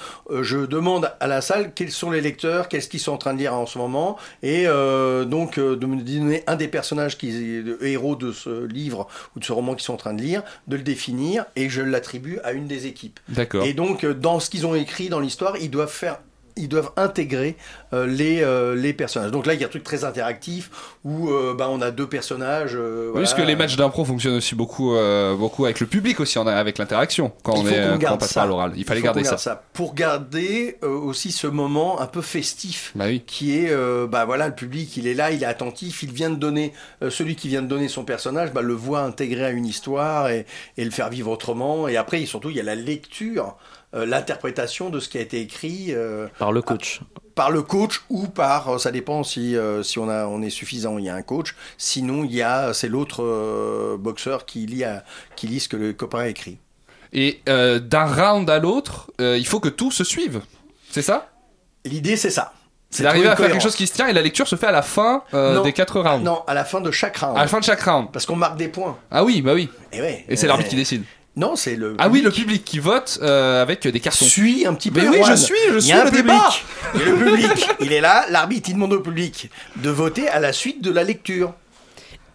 je demande à la salle quels sont les lecteurs, qu'est-ce qu'ils sont en train de lire en ce moment, et donc de me donner un des personnages qui est le héros de ce livre ou de ce roman qu'ils sont en train de lire, de le définir, et je l'attribue à une des équipes. D'accord. Et donc, dans ce qu'ils ont écrit dans l'histoire, ils doivent faire ils doivent intégrer euh, les, euh, les personnages. Donc là, il y a un truc très interactif où euh, bah, on a deux personnages. euh, Oui, voilà. parce que les matchs d'impro fonctionnent aussi beaucoup, beaucoup avec le public aussi, en- avec l'interaction quand on, est, quand on passe ça. par l'oral. Il fallait garder ça. pour garder aussi ce moment un peu festif Bah oui. qui est bah voilà le public il est là il est attentif il vient de donner celui qui vient de donner son personnage bah, le voit intégré à une histoire et, et le faire vivre autrement et après surtout il y a la lecture l'interprétation de ce qui a été écrit euh, Par le coach. par le coach ou par euh, ça dépend si euh, si on a on est suffisant il y a un coach sinon il y a c'est l'autre euh, boxeur qui lit à- qui lit ce que le copain a écrit Et euh, d'un round à l'autre, euh, il faut que tout se suive. C'est ça? L'idée, c'est ça. C'est d'arriver à faire quelque chose qui se tient et la lecture se fait à la fin euh, Non. des quatre rounds. Non, à la fin de chaque round. À la fin de chaque round. Parce qu'on marque des points. Ah oui, bah oui. Et, ouais. Et c'est l'arbitre qui décide. Non, c'est le. Ah oui, le public qui vote euh, avec des cartons. Suis un petit peu. Mais oui, je suis, je Il y suis un le public. débat. Et le public, il est là. L'arbitre, il demande au public de voter à la suite de la lecture.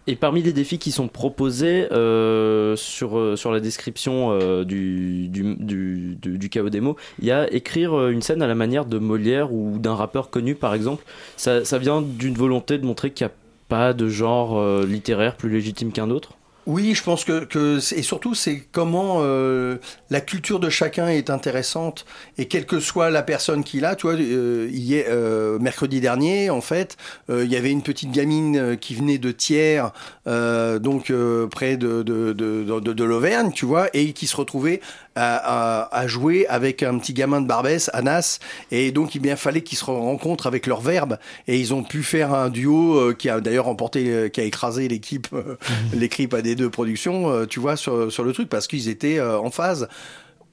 Et parmi les défis qui sont proposés euh, sur, euh, sur la description euh, du, du, du, du, du chaos des mots, il y a écrire une scène à la manière de Molière ou d'un rappeur connu par exemple. Ça, ça vient d'une volonté de montrer qu'il n'y a pas de genre euh, littéraire plus légitime qu'un autre Oui, je pense que, que et surtout c'est comment euh, la culture de chacun est intéressante. Et quelle que soit la personne qu'il a, tu vois, euh, hier, euh, mercredi dernier en fait, euh, il y avait une petite gamine euh, qui venait de Thiers, euh, donc près de, de, de, de l'Auvergne, tu vois, et qui se retrouvait à, à, à jouer avec un petit gamin de Barbès, Anas, et donc il bien fallait qu'ils se rencontrent avec leurs verbes et ils ont pu faire un duo euh, qui a d'ailleurs remporté, qui a écrasé l'équipe, euh, l'équipe AD2 Productions, euh, tu vois, sur, sur le truc parce qu'ils étaient en phase.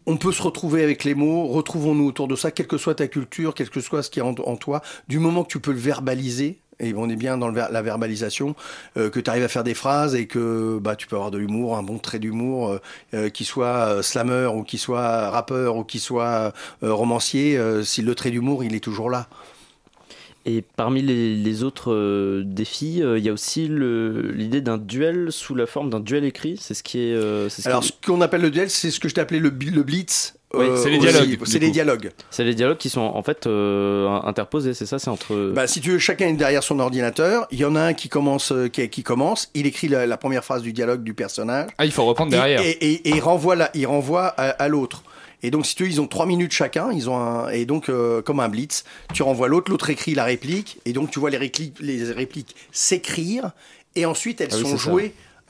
On peut se retrouver avec les mots, retrouvons-nous autour de ça, quelle que soit ta culture, quel que soit ce qui est en toi, du moment que tu peux le verbaliser, et on est bien dans le ver- la verbalisation, euh, que tu arrives à faire des phrases et que bah, tu peux avoir de l'humour, un bon trait d'humour, euh, euh, qui soit euh, slammer ou qui soit rappeur ou qui soit romancier, si le trait d'humour il est toujours là. Et parmi les, les autres euh, défis, euh, il y a aussi l'idée d'un duel sous la forme d'un duel écrit. C'est ce qui est. euh, ce Alors ce qu'on appelle le duel, c'est ce que je t'appelais le, le blitz. Oui, euh, c'est les dialogues, C'est les dialogues. C'est les dialogues qui sont en fait euh, interposés, c'est ça C'est entre. Bah, si tu veux, chacun est derrière son ordinateur. Il y en a un qui commence, euh, qui, qui commence. Il écrit la, la première phrase du dialogue du personnage. Ah, il faut reprendre derrière. Et, et- et il renvoie, la, il renvoie à, à l'autre. Et donc, si tu veux, ils ont trois minutes chacun. Ils ont un, et donc, euh, comme un blitz, tu renvoies l'autre, l'autre écrit la réplique. Et donc, tu vois les répliques, les répliques s'écrire. Et ensuite, elles Ah oui, sont ça.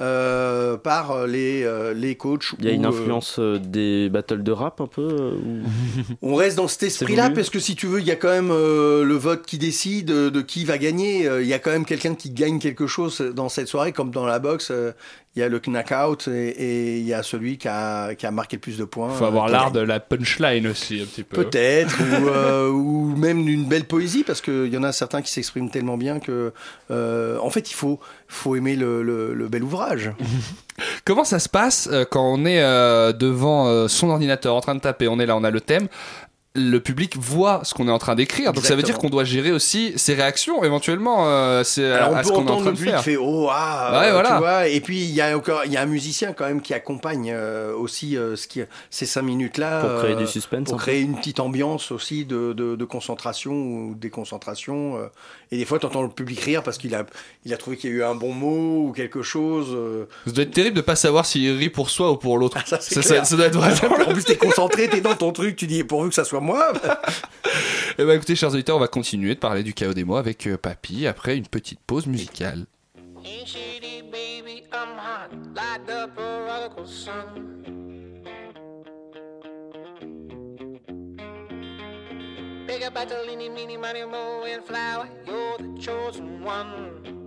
Euh, par les, euh, les coachs. Il y a une euh, influence euh, des battles de rap un peu euh, ou- [LAUGHS] on reste dans cet esprit-là parce que si tu veux, il y a quand même euh, le vote qui décide euh, de qui va gagner. Euh, Il y a quand même quelqu'un qui gagne quelque chose dans cette soirée, comme dans la boxe. Il y a le knockout et, et il y a celui qui a, qui a marqué le plus de points. faut avoir euh, l'art de la punchline aussi, un petit peu. Peut-être, ou, [LAUGHS] euh, ou même d'une belle poésie, parce qu'il y en a certains qui s'expriment tellement bien que, euh, en fait, il faut, faut aimer le, le- le bel ouvrage. [LAUGHS] Comment ça se passe quand on est devant son ordinateur en train de taper? On est là, on a le thème. Le public voit ce qu'on est en train d'écrire. Donc ça veut dire qu'on doit gérer aussi ses réactions éventuellement euh, c'est Alors, à on ce peut qu'on est en entendre train le de public faire. fait oh ah Ouais, euh, voilà. tu vois et puis il y a encore il y a un musicien quand même qui accompagne euh, aussi euh, ce qui ces cinq minutes là Pour créer du suspense, pour créer une petite ambiance aussi de, de, de concentration ou déconcentration euh. et des fois tu entends le public rire parce qu'il a il a trouvé qu'il y a eu un bon mot ou quelque chose euh. Ça doit être terrible de pas savoir s'il rit pour soi ou pour l'autre. Ah, ça, ça, doit être vraiment. en plus t'es [LAUGHS] concentré t'es dans ton truc tu dis pourvu que ça soit moi [LAUGHS] Eh ben écoutez, chers auditeurs, on va continuer de parler du chaos des mots avec euh, Papy après une petite pause musicale. Ain't shady, baby, I'm hot, light up a radical sun. Big up battle, eeny, meeny, miny, mo, and flower, you're the chosen one.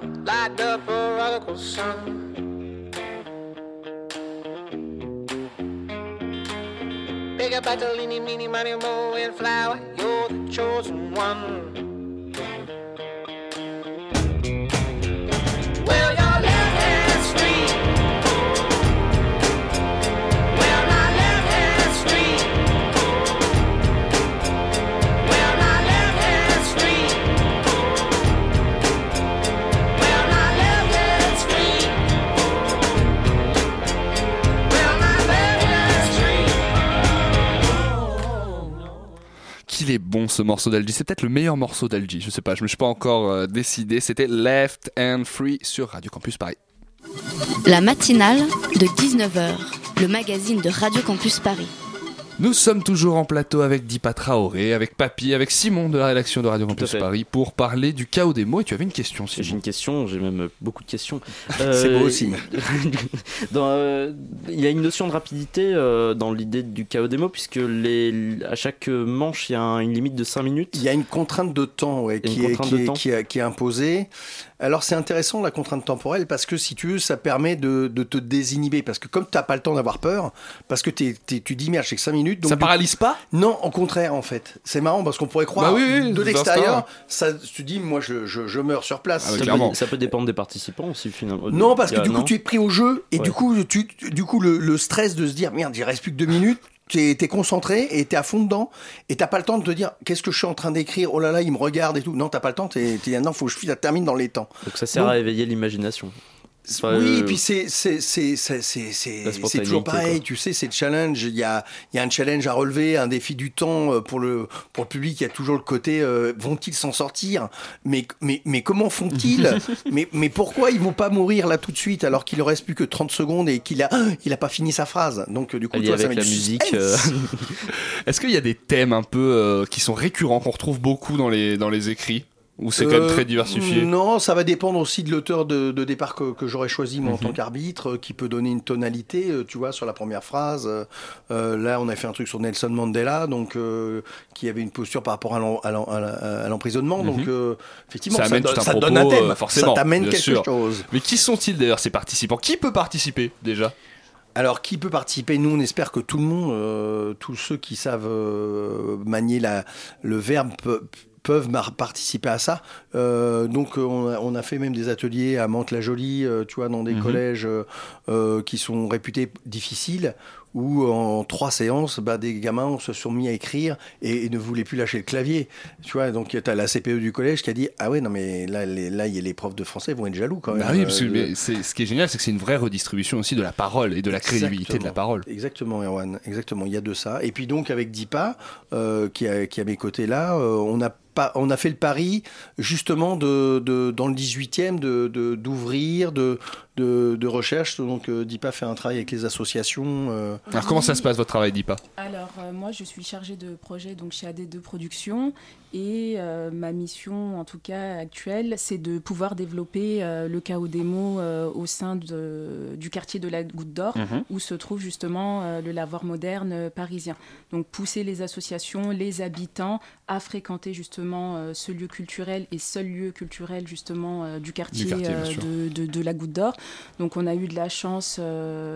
I'm hot, light up a radical sun. Bigger battle, eeny, meeny, miny, mo, and flower, you're the chosen one. Qu'il est bon ce morceau d'Algie. C'est peut-être le meilleur morceau d'Algie. Je sais pas, je me suis pas encore euh, décidé. C'était Left and Free sur Radio Campus Paris. La matinale de 19h, le magazine de Radio Campus Paris. Nous sommes toujours en plateau avec Dipa Traoré, avec Papy, avec Simon de la rédaction de Radio Campus. Paris pour parler du chaos des mots. Et tu avais une question, J'ai Simon. une question, j'ai même euh, beaucoup de questions. [LAUGHS] C'est beau aussi. [LAUGHS] dans, euh, il y a une notion de rapidité euh, dans l'idée du chaos des mots, puisque les, à chaque manche, il y a un- une limite de 5 minutes. Il y a une contrainte de temps ouais, Il y a qui, une est, contrainte qui, de est, temps. qui est- qui est imposée. Alors c'est intéressant la contrainte temporelle parce que si tu veux, ça permet de, de te désinhiber. Parce que comme tu n'as pas le temps d'avoir peur, parce que t'es- t'es- tu dis merde, j'ai que 5 minutes. Donc Ça du- paralyse pas? Non, au contraire en fait. C'est marrant parce qu'on pourrait croire Bah oui, oui, de l'extérieur, ça, tu dis moi je, je, je meurs sur place. Ah ça, peut, ça peut dépendre des participants aussi, finalement. Non, parce que du coup, non tu es pris au jeu et Ouais. du coup, tu, du coup le, le stress de se dire merde, il reste plus que deux minutes. T'es es concentré et t'es à fond dedans et t'as pas le temps de te dire qu'est-ce que je suis en train d'écrire. Oh là là, il me regarde et tout. Non, t'as pas le temps. T'es non, faut que je termine dans les temps. Donc ça sert Donc- à éveiller l'imagination. Enfin, oui, euh, et puis c'est c'est c'est c'est c'est c'est La c'est toujours pareil. quoi. Tu sais, c'est le challenge. Il y a il y a un challenge à relever, un défi du temps euh, pour le pour le public. Il y a toujours le côté euh, vont-ils s'en sortir? Mais mais mais comment font-ils? [LAUGHS] Mais mais pourquoi ils vont pas mourir là tout de suite alors qu'il ne reste plus que 30 secondes et qu'il a [GASPS] il a pas fini sa phrase? Donc euh, du coup, toi, ça avec met la musique. euh, [LAUGHS] Est-ce qu'il y a des thèmes un peu euh, qui sont récurrents, qu'on retrouve beaucoup dans les, dans les écrits? Ou c'est quand même Euh, très diversifié? Non, ça va dépendre aussi de l'auteur de, de départ que, que j'aurais choisi moi en Mhm. tant qu'arbitre, euh, qui peut donner une tonalité, euh, tu vois, sur la première phrase. Euh, euh, là, on a fait un truc sur Nelson Mandela, donc euh, qui avait une posture par rapport à l'emprisonnement. Donc, Mhm. euh, effectivement, ça ça, amène donne, tout un ça propos, donne un thème, euh, forcément. ça t'amène quelque sûr. chose. Mais qui sont-ils d'ailleurs ces participants? Qui peut participer déjà? Alors, qui peut participer? Nous, on espère que tout le monde, euh, tous ceux qui savent euh, manier la, le verbe, peuvent participer à ça. Euh, donc, euh, on a, on a fait même des ateliers à Mantes-la-Jolie, euh, tu vois, dans des Mhm. collèges qui sont réputés difficiles, où en trois séances, bah, des gamins se sont mis à écrire et, et ne voulaient plus lâcher le clavier. Tu vois, donc tu as la CPE du collège qui a dit Ah ouais, non, mais là, les, là, a les profs de français vont être jaloux quand même. Bah oui, parce que mais ce qui est génial, c'est que c'est une vraie redistribution aussi de la parole et de la crédibilité de la parole. Exactement, Erwan. Exactement. Il y a de ça. Et puis donc avec Dipa, euh, qui, est, qui à mes côtés là, euh, on a on a fait le pari justement de, de- dans le 18e de de- d'ouvrir, de, de, de recherche. Donc euh, Dipa fait un travail avec les associations. euh. Alors comment ça se passe votre travail, Dipa? Alors, euh, moi, je suis chargée de projet donc chez AD2 Productions et euh, ma mission, en tout cas actuelle, c'est de pouvoir développer euh, le chaos démo euh, au sein de- du quartier de la Goutte d'Or, Mhm. où se trouve justement euh, le lavoir moderne parisien. Donc, pousser les associations, les habitants à fréquenter justement euh, ce lieu culturel et seul lieu culturel justement euh, du quartier, euh, de, de- de la Goutte d'Or. Donc on a eu de la chance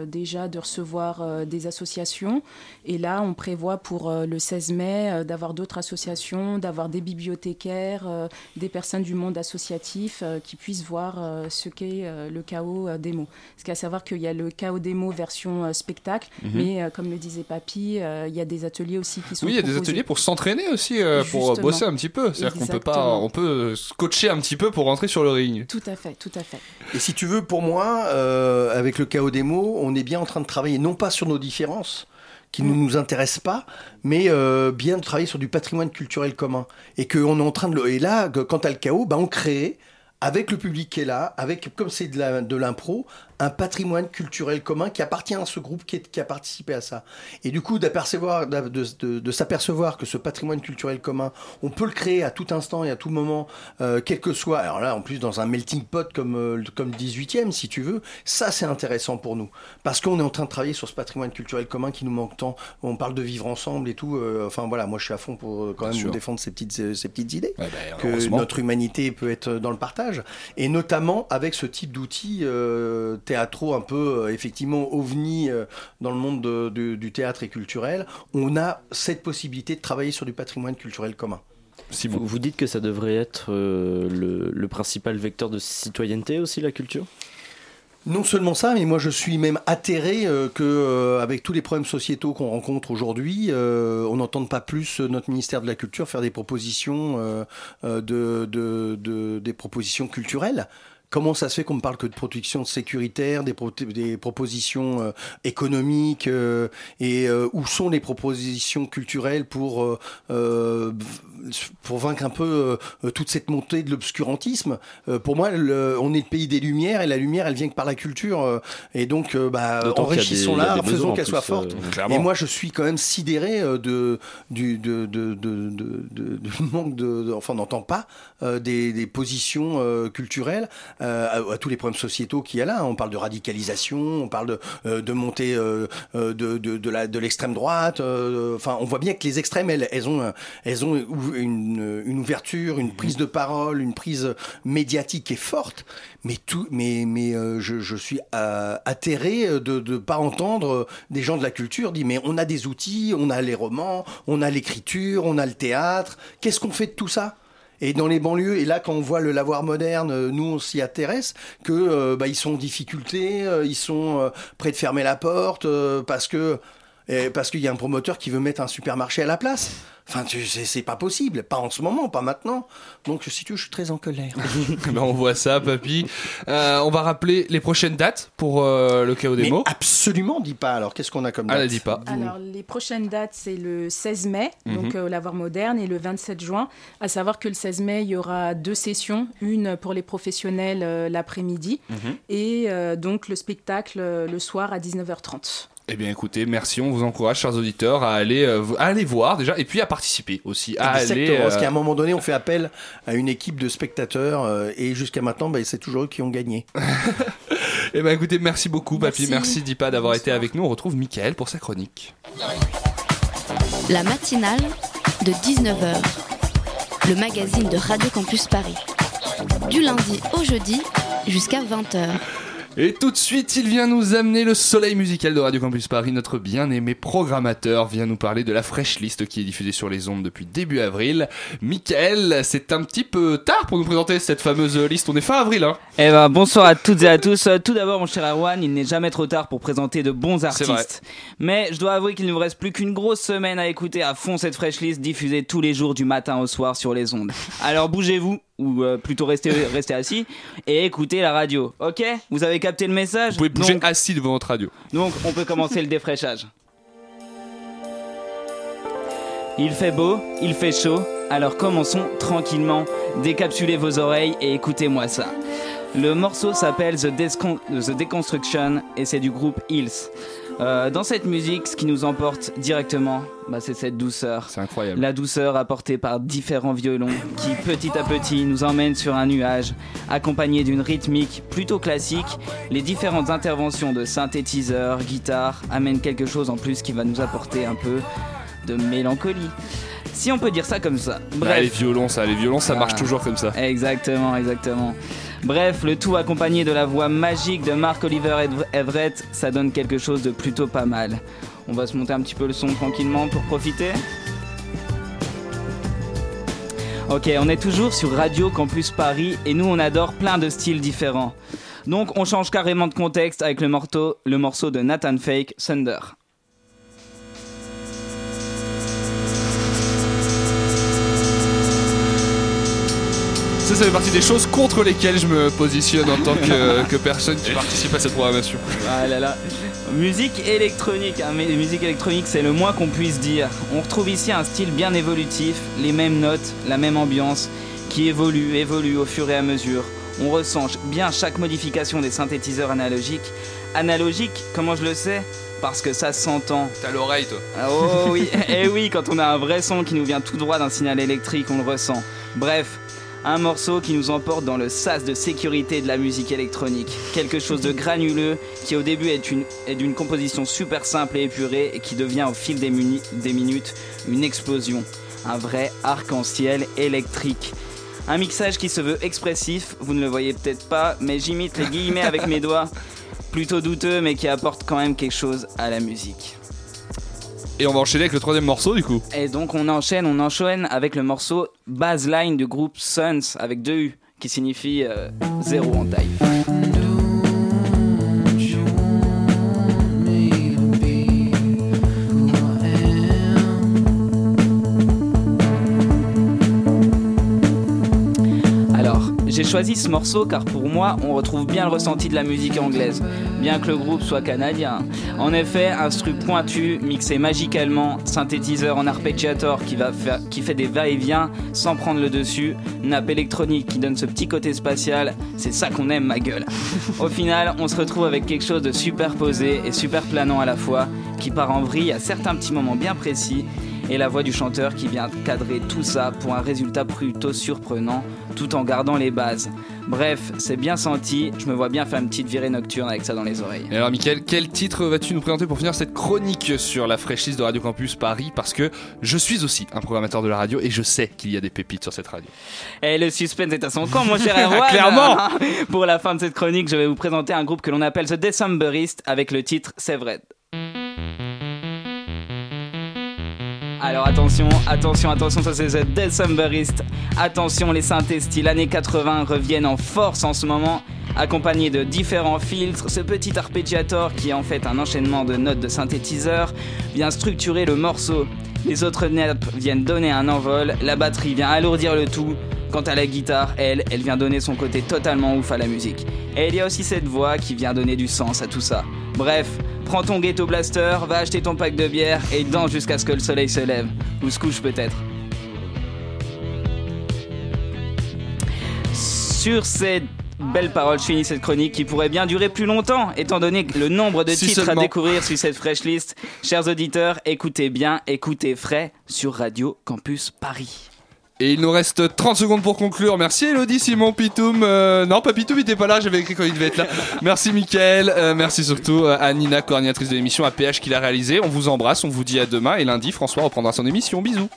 déjà de recevoir des associations et là on prévoit pour le 16 mai d'avoir d'autres associations, d'avoir des bibliothécaires, des personnes du monde associatif qui puissent voir ce qu'est le chaos démo. Parce qu'à savoir qu'il y a le chaos démo version spectacle, Mhm. mais comme le disait Papy, il y a des ateliers aussi qui sont Oui, il y a des ateliers pour s'entraîner aussi, pour bosser un petit peu. C'est-à-dire qu'on peut pas, on peut se coacher un petit peu pour rentrer sur le ring. Tout à fait, tout à fait. Et si tu veux, pour moi, euh, avec le chaos des mots, on est bien en train de travailler non pas sur nos différences qui ne nous intéressent pas, mais euh, bien de travailler sur du patrimoine culturel commun. Et qu'on est en train de le... Et là, quand à le chaos, bah, on crée, avec le public qui est là, avec, comme c'est de l'impro, un patrimoine culturel commun qui appartient à ce groupe qui, est- qui a participé à ça. Et du coup, d'apercevoir, de, de- de s'apercevoir que ce patrimoine culturel commun, on peut le créer à tout instant et à tout moment, euh, quel que soit. Alors là, en plus, dans un melting pot comme, euh, comme le 18e, si tu veux, ça, c'est intéressant pour nous. Parce qu'on est en train de travailler sur ce patrimoine culturel commun qui nous manque tant. On parle de vivre ensemble et tout. euh, enfin, voilà, moi, je suis à fond pour euh, quand Bien même défendre ces petites, ces petites idées. que heureusement. notre humanité peut être dans le partage. Et notamment avec ce type d'outils théâtraux un peu, euh, effectivement, ovni euh, dans le monde de- de- du théâtre et culturel, on a cette possibilité de travailler sur du patrimoine culturel commun. Vous, vous dites que ça devrait être euh, le, le principal vecteur de citoyenneté aussi, la culture? Non seulement ça, mais moi je suis même atterré euh, que euh, avec tous les problèmes sociétaux qu'on rencontre aujourd'hui, euh, on n'entende pas plus notre ministère de la Culture faire des propositions de, de- de- des propositions culturelles. Comment ça se fait qu'on ne parle que de protection sécuritaire, des, pro- des propositions euh, économiques euh, et euh, où sont les propositions culturelles pour euh, pour vaincre un peu euh, toute cette montée de l'obscurantisme? Euh, Pour moi, le- on est le pays des lumières et la lumière, elle vient que par la culture euh, et donc bah, enrichissons-la, faisons qu'elle soit forte. et moi, je suis quand même sidéré euh, de du de, de, de, de- de- du manque de, de- enfin, on n'entend pas euh, des, des positions euh, culturelles euh, à, tous les problèmes sociétaux qu'il y a là. On parle de radicalisation, on parle de, euh, montée euh, de, de, l'extrême droite. Enfin, on voit bien que les extrêmes, elles, elles ont elles ont une, une ouverture, une prise de parole, une prise médiatique qui est forte. Mais tout, mais mais je, je suis atterré de ne pas entendre des gens de la culture dire mais on a des outils, on a les romans, on a l'écriture, on a le théâtre. Qu'est-ce qu'on fait de tout ça? Et dans les banlieues, et là quand on voit le lavoir moderne, euh, nous on s'y intéresse, que euh, bah, ils sont en difficulté, euh, ils sont prêts de fermer la porte parce que euh, parce qu'il y a un promoteur qui veut mettre un supermarché à la place. Enfin, tu- c'est c'est pas possible, pas en ce moment, pas maintenant. Donc si tu veux, je suis très en colère. [LAUGHS] Ben, on voit ça, papy. Euh, on va rappeler les prochaines dates pour euh, le chaos démo. absolument, dis pas. Alors qu'est-ce qu'on a comme Ah, date la dis pas. Alors, les prochaines dates, c'est le 16 mai, Mhm. donc euh, au Lavoir Moderne, et le 27 juin. À savoir que le 16 mai, il y aura deux sessions, une pour les professionnels euh, l'après-midi, Mhm. et euh, donc le spectacle euh, le soir à 19h30. Eh bien écoutez, merci, on vous encourage, chers auditeurs, à aller, euh, à aller voir déjà, et puis à participer aussi. À aller, Exactement, parce euh, qu'à un moment donné, on fait appel à une équipe de spectateurs euh, et jusqu'à maintenant, bah, c'est toujours eux qui ont gagné. [LAUGHS] Eh bien écoutez, merci beaucoup, Papy, Merci. merci Dipa d'avoir été avec nous. On retrouve Mickaël pour sa chronique. La matinale de 19h. Le magazine de Radio Campus Paris. Du lundi au jeudi jusqu'à 20h. Et tout de suite, il vient nous amener le soleil musical de Radio Campus Paris. Notre bien-aimé programmateur vient nous parler de la fraîche liste qui est diffusée sur les ondes depuis début avril. Michael, c'est un petit peu tard pour nous présenter cette fameuse liste. On est fin avril, hein Eh ben, bonsoir à toutes et à tous. Tout d'abord, mon cher Erwan, il n'est jamais trop tard pour présenter de bons artistes. Mais je dois avouer qu'il ne vous reste plus qu'une grosse semaine à écouter à fond cette fraîche liste diffusée tous les jours du matin au soir sur les ondes. Alors bougez-vous, ou euh, plutôt restez, [LAUGHS] restez assis, et écoutez la radio. Ok? Vous avez capté le message? Vous pouvez bouger donc, assis devant votre radio. donc, on peut commencer le défraîchage. Il fait beau, il fait chaud, alors commençons tranquillement. Décapsulez vos oreilles et écoutez-moi ça. Le morceau s'appelle The, The Deconstruction et c'est du groupe Hills. Euh, dans cette musique, ce qui nous emporte directement, bah, c'est cette douceur. C'est incroyable. La douceur apportée par différents violons qui, petit à petit, nous emmènent sur un nuage, accompagné d'une rythmique plutôt classique. Les différentes interventions de synthétiseurs, guitare amènent quelque chose en plus qui va nous apporter un peu de mélancolie. Si on peut dire ça comme ça. Bah, les violons, ça, les violons, ça marche Ah. toujours comme ça. Exactement, exactement. Bref, le tout accompagné de la voix magique de Mark Oliver Ev- Everett, ça donne quelque chose de plutôt pas mal. On va se monter un petit peu le son tranquillement pour profiter. Ok, on est toujours sur Radio Campus Paris et nous on adore plein de styles différents. Donc on change carrément de contexte avec le morceau, le morceau de Nathan Fake, Thunder. Ça, ça fait partie des choses contre lesquelles je me positionne en tant que, [LAUGHS] que personne qui participe à cette programmation. Ah là là. Musique électronique, hein, mais musique électronique c'est le moins qu'on puisse dire. On retrouve ici un style bien évolutif, les mêmes notes, la même ambiance, qui évolue, évolue au fur et à mesure. On ressent bien chaque modification des synthétiseurs analogiques. Analogique, comment je le sais? Parce que ça s'entend. T'as l'oreille, toi. Ah, Oh oui, [LAUGHS] et oui, quand on a un vrai son qui nous vient tout droit d'un signal électrique, on le ressent. Bref, un morceau qui nous emporte dans le sas de sécurité de la musique électronique. Quelque chose de granuleux qui au début est une- est d'une composition super simple et épurée et qui devient au fil des, muni- des minutes une explosion. Un vrai arc-en-ciel électrique. Un mixage qui se veut expressif, vous ne le voyez peut-être pas, mais j'imite les guillemets avec mes [LAUGHS] doigts. Plutôt douteux, mais qui apporte quand même quelque chose à la musique. Et on va enchaîner avec le troisième morceau, du coup. Et donc on enchaîne, on enchaîne avec le morceau Baseline du groupe Suns avec deux U qui signifie euh, zéro en taille. J'ai choisi ce morceau car pour moi, on retrouve bien le ressenti de la musique anglaise, bien que le groupe soit canadien. En effet, instru pointu, mixé magicalement, synthétiseur en arpeggiator qui, va qui fait des va-et-vient sans prendre le dessus, nappe électronique qui donne ce petit côté spatial, c'est ça qu'on aime ma gueule. Au final, on se retrouve avec quelque chose de super posé et super planant à la fois, qui part en vrille à certains petits moments bien précis, et la voix du chanteur qui vient cadrer tout ça pour un résultat plutôt surprenant tout en gardant les bases. Bref, c'est bien senti, je me vois bien faire une petite virée nocturne avec ça dans les oreilles. Et alors, Mickaël, quel titre vas-tu nous présenter pour finir cette chronique sur la fraîchise de Radio Campus Paris? Parce que je suis aussi un programmateur de la radio et je sais qu'il y a des pépites sur cette radio. Et le suspense est à son camp, mon cher [LAUGHS] Erwan. Clairement. [LAUGHS] Pour la fin de cette chronique, je vais vous présenter un groupe que l'on appelle The Decemberist avec le titre Severed. Alors attention, attention, attention, ça c'est The Decemberist. Attention, les synthés style années 80 reviennent en force en ce moment, accompagnés de différents filtres. Ce petit arpeggiator, qui est en fait un enchaînement de notes de synthétiseur, vient structurer le morceau. Les autres nappes viennent donner un envol, la batterie vient alourdir le tout. Quant à la guitare, elle, elle vient donner son côté totalement ouf à la musique. Et il y a aussi cette voix qui vient donner du sens à tout ça. Bref, prends ton ghetto blaster, va acheter ton pack de bière et danse jusqu'à ce que le soleil se lève. Ou se couche peut-être. Sur ces belles paroles, je finis cette chronique qui pourrait bien durer plus longtemps, étant donné le nombre de Si titres seulement. à découvrir sur cette fresh list. Chers auditeurs, écoutez bien, écoutez frais sur Radio Campus Paris. Et il nous reste 30 secondes pour conclure. Merci Elodie, Simon, Pitoum. Euh, non, pas Pitoum, il était pas là, j'avais écrit quand il devait être là. Merci Mickaël, euh, merci surtout euh, à Nina, coordinatrice de l'émission, à PH qui l'a réalisé. On vous embrasse, on vous dit à demain et lundi, François reprendra son émission. Bisous.